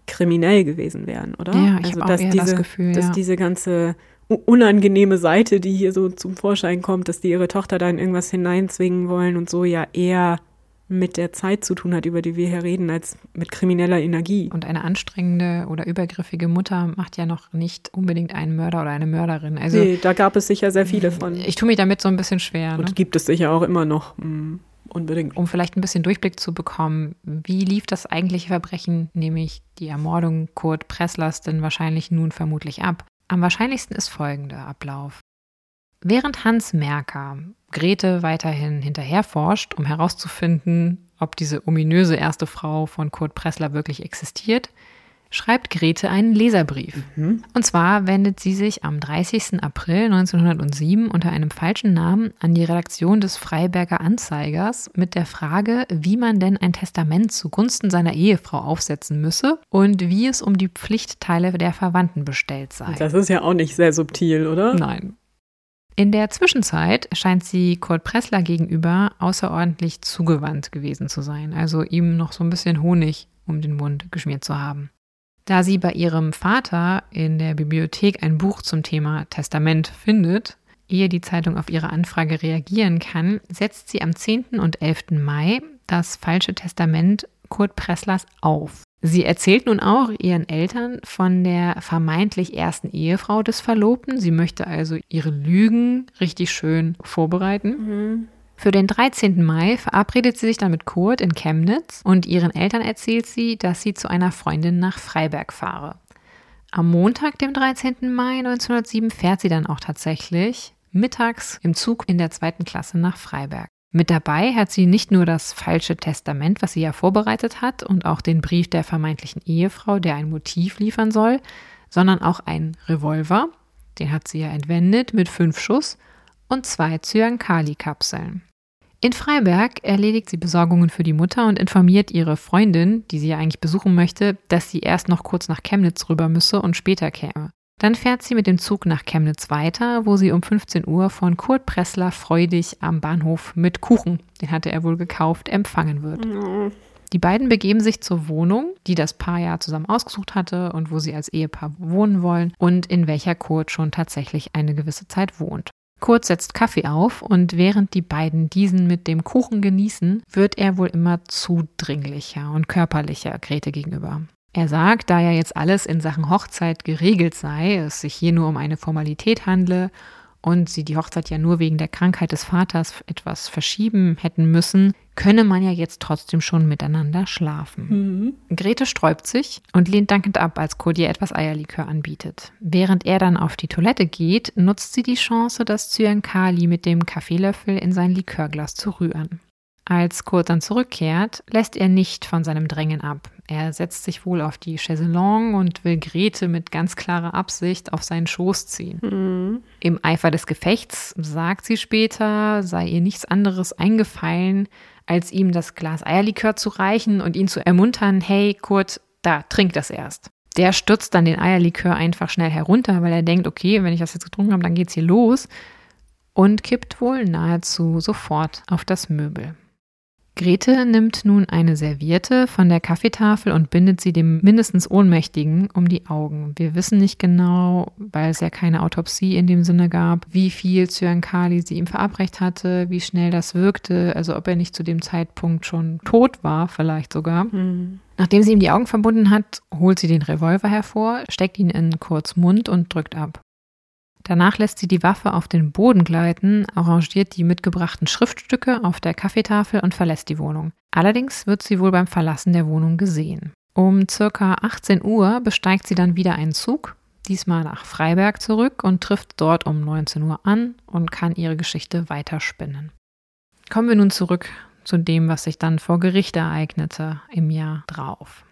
kriminell gewesen wären, oder? Ja, ich also, habe auch eher diese, das Gefühl, dass ja. diese ganze unangenehme Seite, die hier so zum Vorschein kommt, dass die ihre Tochter da in irgendwas hineinzwingen wollen und so, ja eher mit der Zeit zu tun hat, über die wir hier reden, als mit krimineller Energie. Und eine anstrengende oder übergriffige Mutter macht ja noch nicht unbedingt einen Mörder oder eine Mörderin. Also, nee, da gab es sicher sehr viele von. Ich tue mich damit so ein bisschen schwer. Und ne? gibt es sicher auch immer noch. Mh, mm, unbedingt. Um vielleicht ein bisschen Durchblick zu bekommen, wie lief das eigentliche Verbrechen, nämlich die Ermordung Kurt Presslers, denn wahrscheinlich nun vermutlich ab? Am wahrscheinlichsten ist folgender Ablauf. Während Hans Merker Grete weiterhin hinterherforscht, um herauszufinden, ob diese ominöse erste Frau von Kurt Pressler wirklich existiert, schreibt Grete einen Leserbrief. Mhm. Und zwar wendet sie sich am 30. April 1907 unter einem falschen Namen an die Redaktion des Freiberger Anzeigers mit der Frage, wie man denn ein Testament zugunsten seiner Ehefrau aufsetzen müsse und wie es um die Pflichtteile der Verwandten bestellt sei. Das ist ja auch nicht sehr subtil, oder? Nein. In der Zwischenzeit scheint sie Kurt Pressler gegenüber außerordentlich zugewandt gewesen zu sein, also ihm noch so ein bisschen Honig um den Mund geschmiert zu haben. Da sie bei ihrem Vater in der Bibliothek ein Buch zum Thema Testament findet, ehe die Zeitung auf ihre Anfrage reagieren kann, setzt sie am 10. und 11. Mai das falsche Testament Kurt Presslers auf. Sie erzählt nun auch ihren Eltern von der vermeintlich ersten Ehefrau des Verlobten. Sie möchte also ihre Lügen richtig schön vorbereiten. Mhm. Für den 13. Mai verabredet sie sich dann mit Kurt in Chemnitz und ihren Eltern erzählt sie, dass sie zu einer Freundin nach Freiberg fahre. Am Montag, dem 13. Mai 1907, fährt sie dann auch tatsächlich mittags im Zug in der zweiten Klasse nach Freiberg. Mit dabei hat sie nicht nur das falsche Testament, was sie ja vorbereitet hat, und auch den Brief der vermeintlichen Ehefrau, der ein Motiv liefern soll, sondern auch einen Revolver, den hat sie ja entwendet mit fünf Schuss und zwei Cyankali-Kapseln. In Freiberg erledigt sie Besorgungen für die Mutter und informiert ihre Freundin, die sie ja eigentlich besuchen möchte, dass sie erst noch kurz nach Chemnitz rüber müsse und später käme. Dann fährt sie mit dem Zug nach Chemnitz weiter, wo sie um 15 Uhr von Kurt Pressler freudig am Bahnhof mit Kuchen, den hatte er wohl gekauft, empfangen wird. Die beiden begeben sich zur Wohnung, die das Paar ja zusammen ausgesucht hatte und wo sie als Ehepaar wohnen wollen und in welcher Kurt schon tatsächlich eine gewisse Zeit wohnt. Kurt setzt Kaffee auf und während die beiden diesen mit dem Kuchen genießen, wird er wohl immer zudringlicher und körperlicher Grete gegenüber. Er sagt, da ja jetzt alles in Sachen Hochzeit geregelt sei, es sich hier nur um eine Formalität handle und sie die Hochzeit ja nur wegen der Krankheit des Vaters etwas verschieben hätten müssen, könne man ja jetzt trotzdem schon miteinander schlafen. Mhm. Grete sträubt sich und lehnt dankend ab, als Kurt ihr etwas Eierlikör anbietet. Während er dann auf die Toilette geht, nutzt sie die Chance, das Zyankali mit dem Kaffeelöffel in sein Likörglas zu rühren. Als Kurt dann zurückkehrt, lässt er nicht von seinem Drängen ab. Er setzt sich wohl auf die Chaiselong und will Grete mit ganz klarer Absicht auf seinen Schoß ziehen. Mhm. Im Eifer des Gefechts, sagt sie später, sei ihr nichts anderes eingefallen, als ihm das Glas Eierlikör zu reichen und ihn zu ermuntern, hey Kurt, da, trink das erst. Der stürzt dann den Eierlikör einfach schnell herunter, weil er denkt, okay, wenn ich das jetzt getrunken habe, dann geht's hier los und kippt wohl nahezu sofort auf das Möbel. Grete nimmt nun eine Serviette von der Kaffeetafel und bindet sie dem mindestens Ohnmächtigen um die Augen. Wir wissen nicht genau, weil es ja keine Autopsie in dem Sinne gab, wie viel Zyankali sie ihm verabreicht hatte, wie schnell das wirkte, also ob er nicht zu dem Zeitpunkt schon tot war, vielleicht sogar. Mhm. Nachdem sie ihm die Augen verbunden hat, holt sie den Revolver hervor, steckt ihn in Kurz Mund und drückt ab. Danach lässt sie die Waffe auf den Boden gleiten, arrangiert die mitgebrachten Schriftstücke auf der Kaffeetafel und verlässt die Wohnung. Allerdings wird sie wohl beim Verlassen der Wohnung gesehen. Um circa 18 Uhr besteigt sie dann wieder einen Zug, diesmal nach Freiberg zurück und trifft dort um 19 Uhr an und kann ihre Geschichte weiterspinnen. Kommen wir nun zurück zu dem, was sich dann vor Gericht ereignete im Jahr drauf.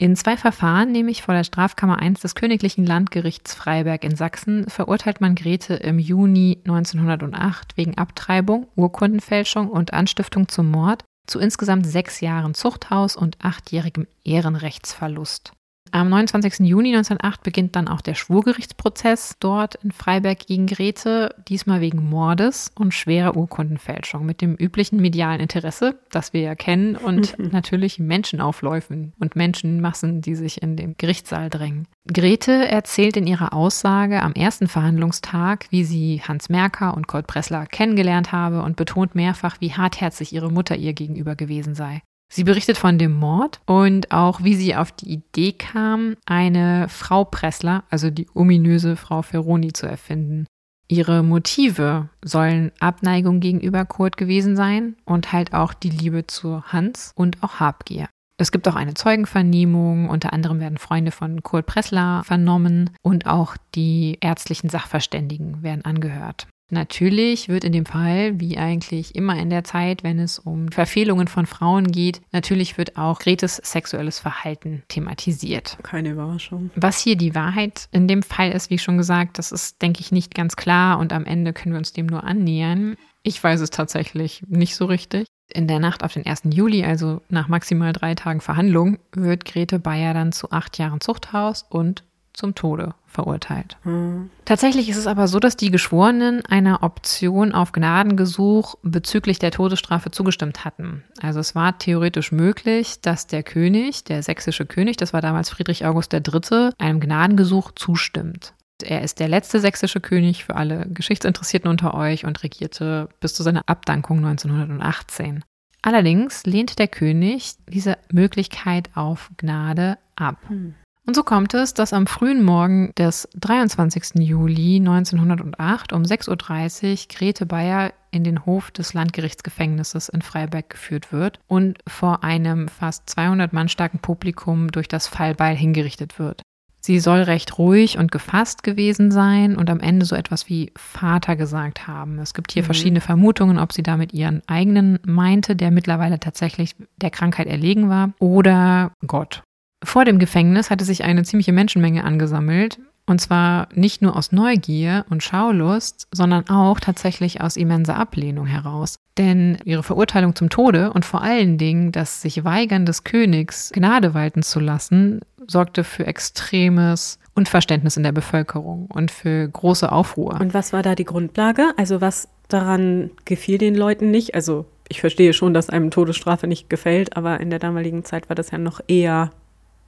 In zwei Verfahren, nämlich vor der Strafkammer 1 des Königlichen Landgerichts Freiberg in Sachsen, verurteilt man Grete im Juni 1908 wegen Abtreibung, Urkundenfälschung und Anstiftung zum Mord zu insgesamt sechs Jahren Zuchthaus und achtjährigem Ehrenrechtsverlust. Am 29. Juni 1908 beginnt dann auch der Schwurgerichtsprozess dort in Freiberg gegen Grete, diesmal wegen Mordes und schwerer Urkundenfälschung mit dem üblichen medialen Interesse, das wir ja kennen, und natürlich Menschenaufläufen und Menschenmassen, die sich in den Gerichtssaal drängen. Grete erzählt in ihrer Aussage am ersten Verhandlungstag, wie sie Hans Merker und Kurt Pressler kennengelernt habe und betont mehrfach, wie hartherzig ihre Mutter ihr gegenüber gewesen sei. Sie berichtet von dem Mord und auch, wie sie auf die Idee kam, eine Frau Pressler, also die ominöse Frau Ferroni, zu erfinden. Ihre Motive sollen Abneigung gegenüber Kurt gewesen sein und halt auch die Liebe zu Hans und auch Habgier. Es gibt auch eine Zeugenvernehmung, unter anderem werden Freunde von Kurt Pressler vernommen und auch die ärztlichen Sachverständigen werden angehört. Natürlich wird in dem Fall, wie eigentlich immer in der Zeit, wenn es um Verfehlungen von Frauen geht, natürlich wird auch Gretes sexuelles Verhalten thematisiert. Keine Überraschung. Was hier die Wahrheit in dem Fall ist, wie schon gesagt, das ist, denke ich, nicht ganz klar und am Ende können wir uns dem nur annähern. Ich weiß es tatsächlich nicht so richtig. In der Nacht auf den 1. Juli, also nach maximal drei Tagen Verhandlung, wird Grete Bayer dann zu acht Jahren Zuchthaus und zum Tode verurteilt. Mhm. Tatsächlich ist es aber so, dass die Geschworenen einer Option auf Gnadengesuch bezüglich der Todesstrafe zugestimmt hatten. Also es war theoretisch möglich, dass der König, der sächsische König, das war damals Friedrich August III., einem Gnadengesuch zustimmt. Er ist der letzte sächsische König für alle Geschichtsinteressierten unter euch und regierte bis zu seiner Abdankung 1918. Allerdings lehnte der König diese Möglichkeit auf Gnade ab. Hm. Und so kommt es, dass am frühen Morgen des 23. Juli 1908 um 6.30 Uhr Grete Bayer in den Hof des Landgerichtsgefängnisses in Freiberg geführt wird und vor einem fast 200 Mann starken Publikum durch das Fallbeil hingerichtet wird. Sie soll recht ruhig und gefasst gewesen sein und am Ende so etwas wie Vater gesagt haben. Es gibt hier mhm. verschiedene Vermutungen, ob sie damit ihren eigenen meinte, der mittlerweile tatsächlich der Krankheit erlegen war, oder Gott. Vor dem Gefängnis hatte sich eine ziemliche Menschenmenge angesammelt. Und zwar nicht nur aus Neugier und Schaulust, sondern auch tatsächlich aus immenser Ablehnung heraus. Denn ihre Verurteilung zum Tode und vor allen Dingen das sich Weigern des Königs, Gnade walten zu lassen, sorgte für extremes Unverständnis in der Bevölkerung und für große Aufruhr. Und was war da die Grundlage? Also was daran gefiel den Leuten nicht? Also ich verstehe schon, dass einem Todesstrafe nicht gefällt, aber in der damaligen Zeit war das ja noch eher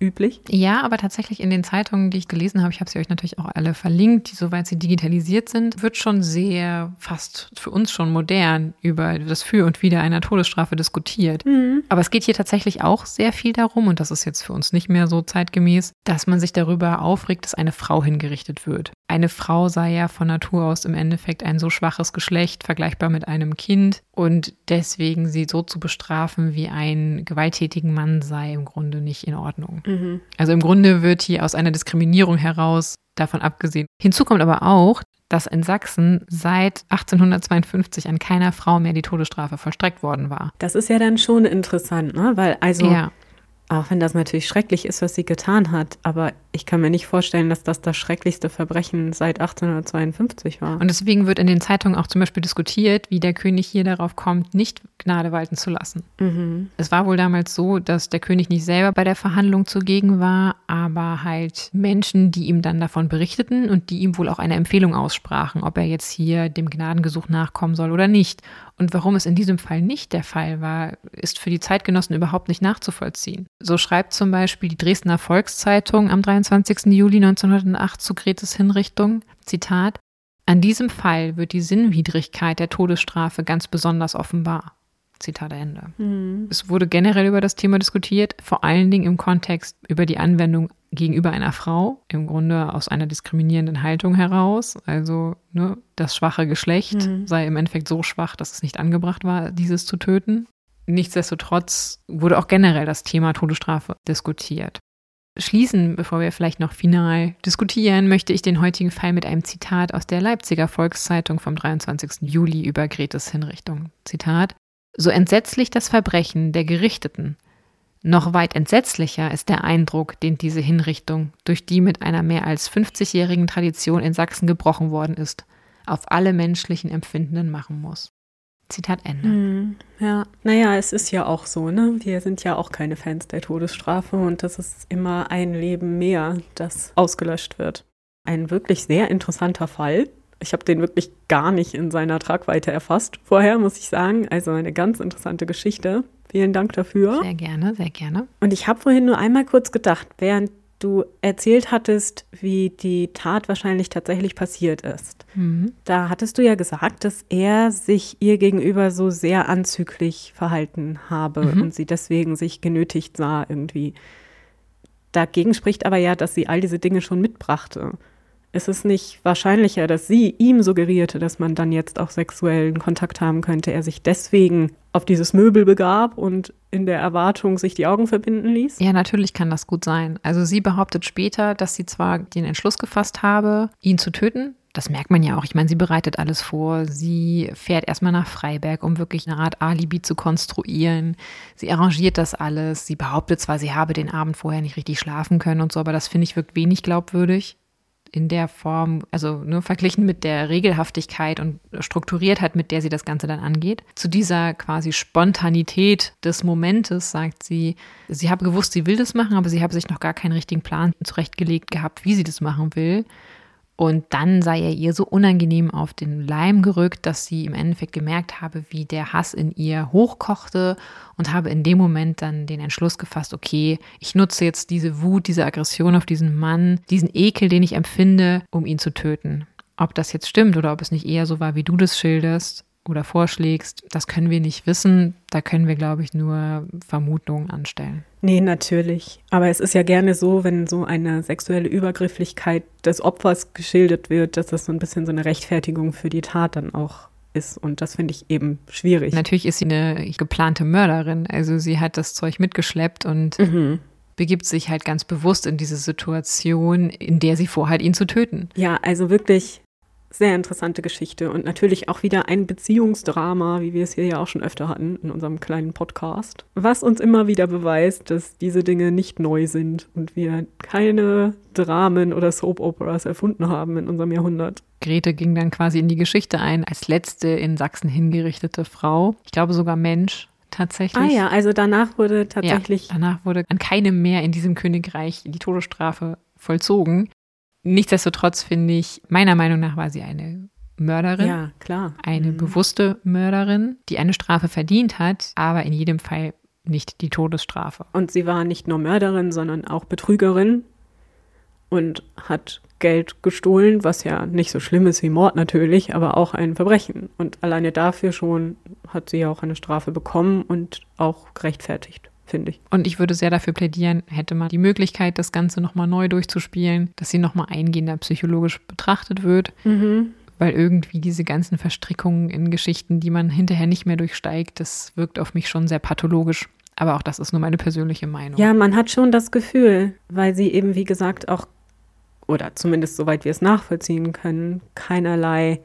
üblich. Ja, aber tatsächlich in den Zeitungen, die ich gelesen habe, ich habe sie euch natürlich auch alle verlinkt, die soweit sie digitalisiert sind, wird schon sehr fast für uns schon modern über das Für und Wider einer Todesstrafe diskutiert. Mhm. Aber es geht hier tatsächlich auch sehr viel darum, und das ist jetzt für uns nicht mehr so zeitgemäß, dass man sich darüber aufregt, dass eine Frau hingerichtet wird. Eine Frau sei ja von Natur aus im Endeffekt ein so schwaches Geschlecht, vergleichbar mit einem Kind, und deswegen sie so zu bestrafen wie einen gewalttätigen Mann sei im Grunde nicht in Ordnung. Mhm. Also im Grunde wird hier aus einer Diskriminierung heraus davon abgesehen. Hinzu kommt aber auch, dass in Sachsen seit 1852 an keiner Frau mehr die Todesstrafe vollstreckt worden war. Das ist ja dann schon interessant, ne? Weil also ja. Auch wenn das natürlich schrecklich ist, was sie getan hat. Aber ich kann mir nicht vorstellen, dass das das schrecklichste Verbrechen seit 1852 war. Und deswegen wird in den Zeitungen auch zum Beispiel diskutiert, wie der König hier darauf kommt, nicht Gnade walten zu lassen. Mhm. Es war wohl damals so, dass der König nicht selber bei der Verhandlung zugegen war, aber halt Menschen, die ihm dann davon berichteten und die ihm wohl auch eine Empfehlung aussprachen, ob er jetzt hier dem Gnadengesuch nachkommen soll oder nicht. Und warum es in diesem Fall nicht der Fall war, ist für die Zeitgenossen überhaupt nicht nachzuvollziehen. So schreibt zum Beispiel die Dresdner Volkszeitung am 23. Juli 1908 zu Gretes Hinrichtung, Zitat, an diesem Fall wird die Sinnwidrigkeit der Todesstrafe ganz besonders offenbar. Zitat Ende. Mhm. Es wurde generell über das Thema diskutiert, vor allen Dingen im Kontext über die Anwendung gegenüber einer Frau, im Grunde aus einer diskriminierenden Haltung heraus. Also ne, das schwache Geschlecht mhm. sei im Endeffekt so schwach, dass es nicht angebracht war, dieses zu töten. Nichtsdestotrotz wurde auch generell das Thema Todesstrafe diskutiert. Schließen, bevor wir vielleicht noch final diskutieren, möchte ich den heutigen Fall mit einem Zitat aus der Leipziger Volkszeitung vom 23. Juli über Gretes Hinrichtung. Zitat so entsetzlich das Verbrechen der Gerichteten, noch weit entsetzlicher ist der Eindruck, den diese Hinrichtung, durch die mit einer mehr als 50-jährigen Tradition in Sachsen gebrochen worden ist, auf alle menschlichen Empfindenden machen muss. Zitat Ende. Hm, ja, naja, es ist ja auch so, ne? Wir sind ja auch keine Fans der Todesstrafe und das ist immer ein Leben mehr, das ausgelöscht wird. Ein wirklich sehr interessanter Fall, ich habe den wirklich gar nicht in seiner Tragweite erfasst vorher, muss ich sagen. Also eine ganz interessante Geschichte. Vielen Dank dafür. Sehr gerne, sehr gerne. Und ich habe vorhin nur einmal kurz gedacht, während du erzählt hattest, wie die Tat wahrscheinlich tatsächlich passiert ist. Mhm. Da hattest du ja gesagt, dass er sich ihr gegenüber so sehr anzüglich verhalten habe mhm. und sie deswegen sich genötigt sah irgendwie. Dagegen spricht aber ja, dass sie all diese Dinge schon mitbrachte. Ist es nicht wahrscheinlicher, dass sie ihm suggerierte, dass man dann jetzt auch sexuellen Kontakt haben könnte, er sich deswegen auf dieses Möbel begab und in der Erwartung sich die Augen verbinden ließ? Ja, natürlich kann das gut sein. Also sie behauptet später, dass sie zwar den Entschluss gefasst habe, ihn zu töten. Das merkt man ja auch. Ich meine, sie bereitet alles vor. Sie fährt erstmal nach Freiberg, um wirklich eine Art Alibi zu konstruieren. Sie arrangiert das alles. Sie behauptet zwar, sie habe den Abend vorher nicht richtig schlafen können und so, aber das finde ich wirkt wenig glaubwürdig in der Form, also nur verglichen mit der Regelhaftigkeit und Strukturiertheit, mit der sie das Ganze dann angeht. Zu dieser quasi Spontanität des Momentes sagt sie, sie habe gewusst, sie will das machen, aber sie habe sich noch gar keinen richtigen Plan zurechtgelegt gehabt, wie sie das machen will. Und dann sei er ihr so unangenehm auf den Leim gerückt, dass sie im Endeffekt gemerkt habe, wie der Hass in ihr hochkochte und habe in dem Moment dann den Entschluss gefasst, okay, ich nutze jetzt diese Wut, diese Aggression auf diesen Mann, diesen Ekel, den ich empfinde, um ihn zu töten. Ob das jetzt stimmt oder ob es nicht eher so war, wie du das schilderst, oder vorschlägst, das können wir nicht wissen. Da können wir, glaube ich, nur Vermutungen anstellen. Nee, natürlich. Aber es ist ja gerne so, wenn so eine sexuelle Übergrifflichkeit des Opfers geschildert wird, dass das so ein bisschen so eine Rechtfertigung für die Tat dann auch ist. Und das finde ich eben schwierig. Natürlich ist sie eine geplante Mörderin. Also sie hat das Zeug mitgeschleppt und mhm. begibt sich halt ganz bewusst in diese Situation, in der sie vorhat, ihn zu töten. Ja, also wirklich sehr interessante Geschichte und natürlich auch wieder ein Beziehungsdrama, wie wir es hier ja auch schon öfter hatten in unserem kleinen Podcast, was uns immer wieder beweist, dass diese Dinge nicht neu sind und wir keine Dramen oder Soap-Operas erfunden haben in unserem Jahrhundert. Grete ging dann quasi in die Geschichte ein als letzte in Sachsen hingerichtete Frau, ich glaube sogar Mensch, tatsächlich. Ah ja, also danach wurde tatsächlich. Ja, danach wurde an keinem mehr in diesem Königreich die Todesstrafe vollzogen. Nichtsdestotrotz finde ich, meiner Meinung nach war sie eine Mörderin. Ja, klar. Eine mhm. bewusste Mörderin, die eine Strafe verdient hat, aber in jedem Fall nicht die Todesstrafe. Und sie war nicht nur Mörderin, sondern auch Betrügerin und hat Geld gestohlen, was ja nicht so schlimm ist wie Mord natürlich, aber auch ein Verbrechen. Und alleine dafür schon hat sie ja auch eine Strafe bekommen und auch gerechtfertigt finde ich. Und ich würde sehr dafür plädieren, hätte man die Möglichkeit, das Ganze nochmal neu durchzuspielen, dass sie nochmal eingehender psychologisch betrachtet wird. Mhm. Weil irgendwie diese ganzen Verstrickungen in Geschichten, die man hinterher nicht mehr durchsteigt, das wirkt auf mich schon sehr pathologisch. Aber auch das ist nur meine persönliche Meinung. Ja, man hat schon das Gefühl, weil sie eben, wie gesagt, auch, oder zumindest soweit wir es nachvollziehen können, keinerlei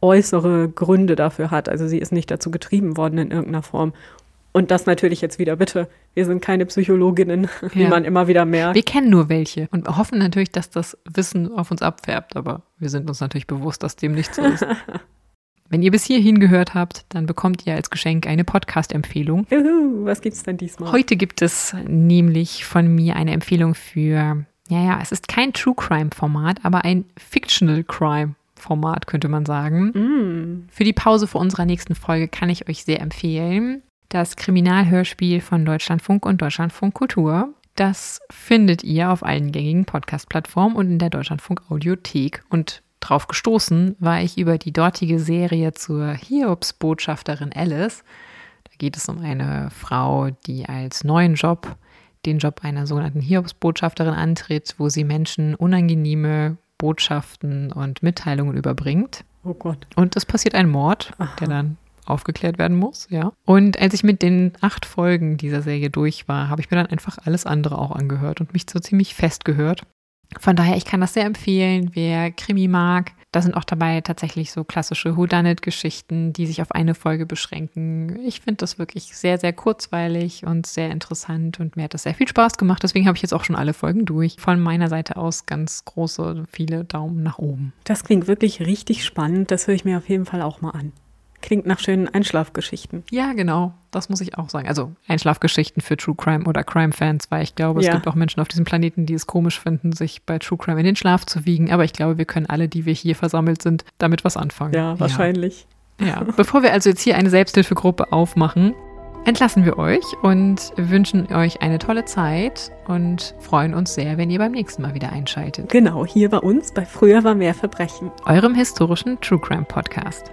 äußere Gründe dafür hat. Also sie ist nicht dazu getrieben worden in irgendeiner Form. Und das natürlich jetzt wieder, bitte, wir sind keine Psychologinnen, wie ja. man immer wieder merkt. Wir kennen nur welche und hoffen natürlich, dass das Wissen auf uns abfärbt, aber wir sind uns natürlich bewusst, dass dem nicht so ist. Wenn ihr bis hierhin gehört habt, dann bekommt ihr als Geschenk eine Podcast-Empfehlung. Was gibt es denn diesmal? Heute gibt es nämlich von mir eine Empfehlung für, ja, ja, es ist kein True Crime-Format, aber ein Fictional Crime. Format, könnte man sagen. Mm. Für die Pause vor unserer nächsten Folge kann ich euch sehr empfehlen das Kriminalhörspiel von Deutschlandfunk und Deutschlandfunk Kultur. Das findet ihr auf allen gängigen Podcast-Plattformen und in der Deutschlandfunk Audiothek. Und drauf gestoßen war ich über die dortige Serie zur Hiobs-Botschafterin Alice. Da geht es um eine Frau, die als neuen Job den Job einer sogenannten Hiobs-Botschafterin antritt, wo sie Menschen unangenehme Botschaften und Mitteilungen überbringt. Oh Gott. Und es passiert ein Mord, Aha. der dann aufgeklärt werden muss, ja. Und als ich mit den acht Folgen dieser Serie durch war, habe ich mir dann einfach alles andere auch angehört und mich so ziemlich festgehört. Von daher, ich kann das sehr empfehlen, wer Krimi mag. Da sind auch dabei tatsächlich so klassische Whodunit-Geschichten, die sich auf eine Folge beschränken. Ich finde das wirklich sehr, sehr kurzweilig und sehr interessant und mir hat das sehr viel Spaß gemacht. Deswegen habe ich jetzt auch schon alle Folgen durch. Von meiner Seite aus ganz große, viele Daumen nach oben. Das klingt wirklich richtig spannend. Das höre ich mir auf jeden Fall auch mal an. Klingt nach schönen Einschlafgeschichten. Ja, genau. Das muss ich auch sagen. Also Einschlafgeschichten für True Crime oder Crime-Fans, weil ich glaube, es ja. gibt auch Menschen auf diesem Planeten, die es komisch finden, sich bei True Crime in den Schlaf zu wiegen. Aber ich glaube, wir können alle, die wir hier versammelt sind, damit was anfangen. Ja, wahrscheinlich. Ja. ja. Bevor wir also jetzt hier eine Selbsthilfegruppe aufmachen, entlassen wir euch und wünschen euch eine tolle Zeit und freuen uns sehr, wenn ihr beim nächsten Mal wieder einschaltet. Genau, hier bei uns bei Früher war mehr Verbrechen. Eurem historischen True Crime Podcast.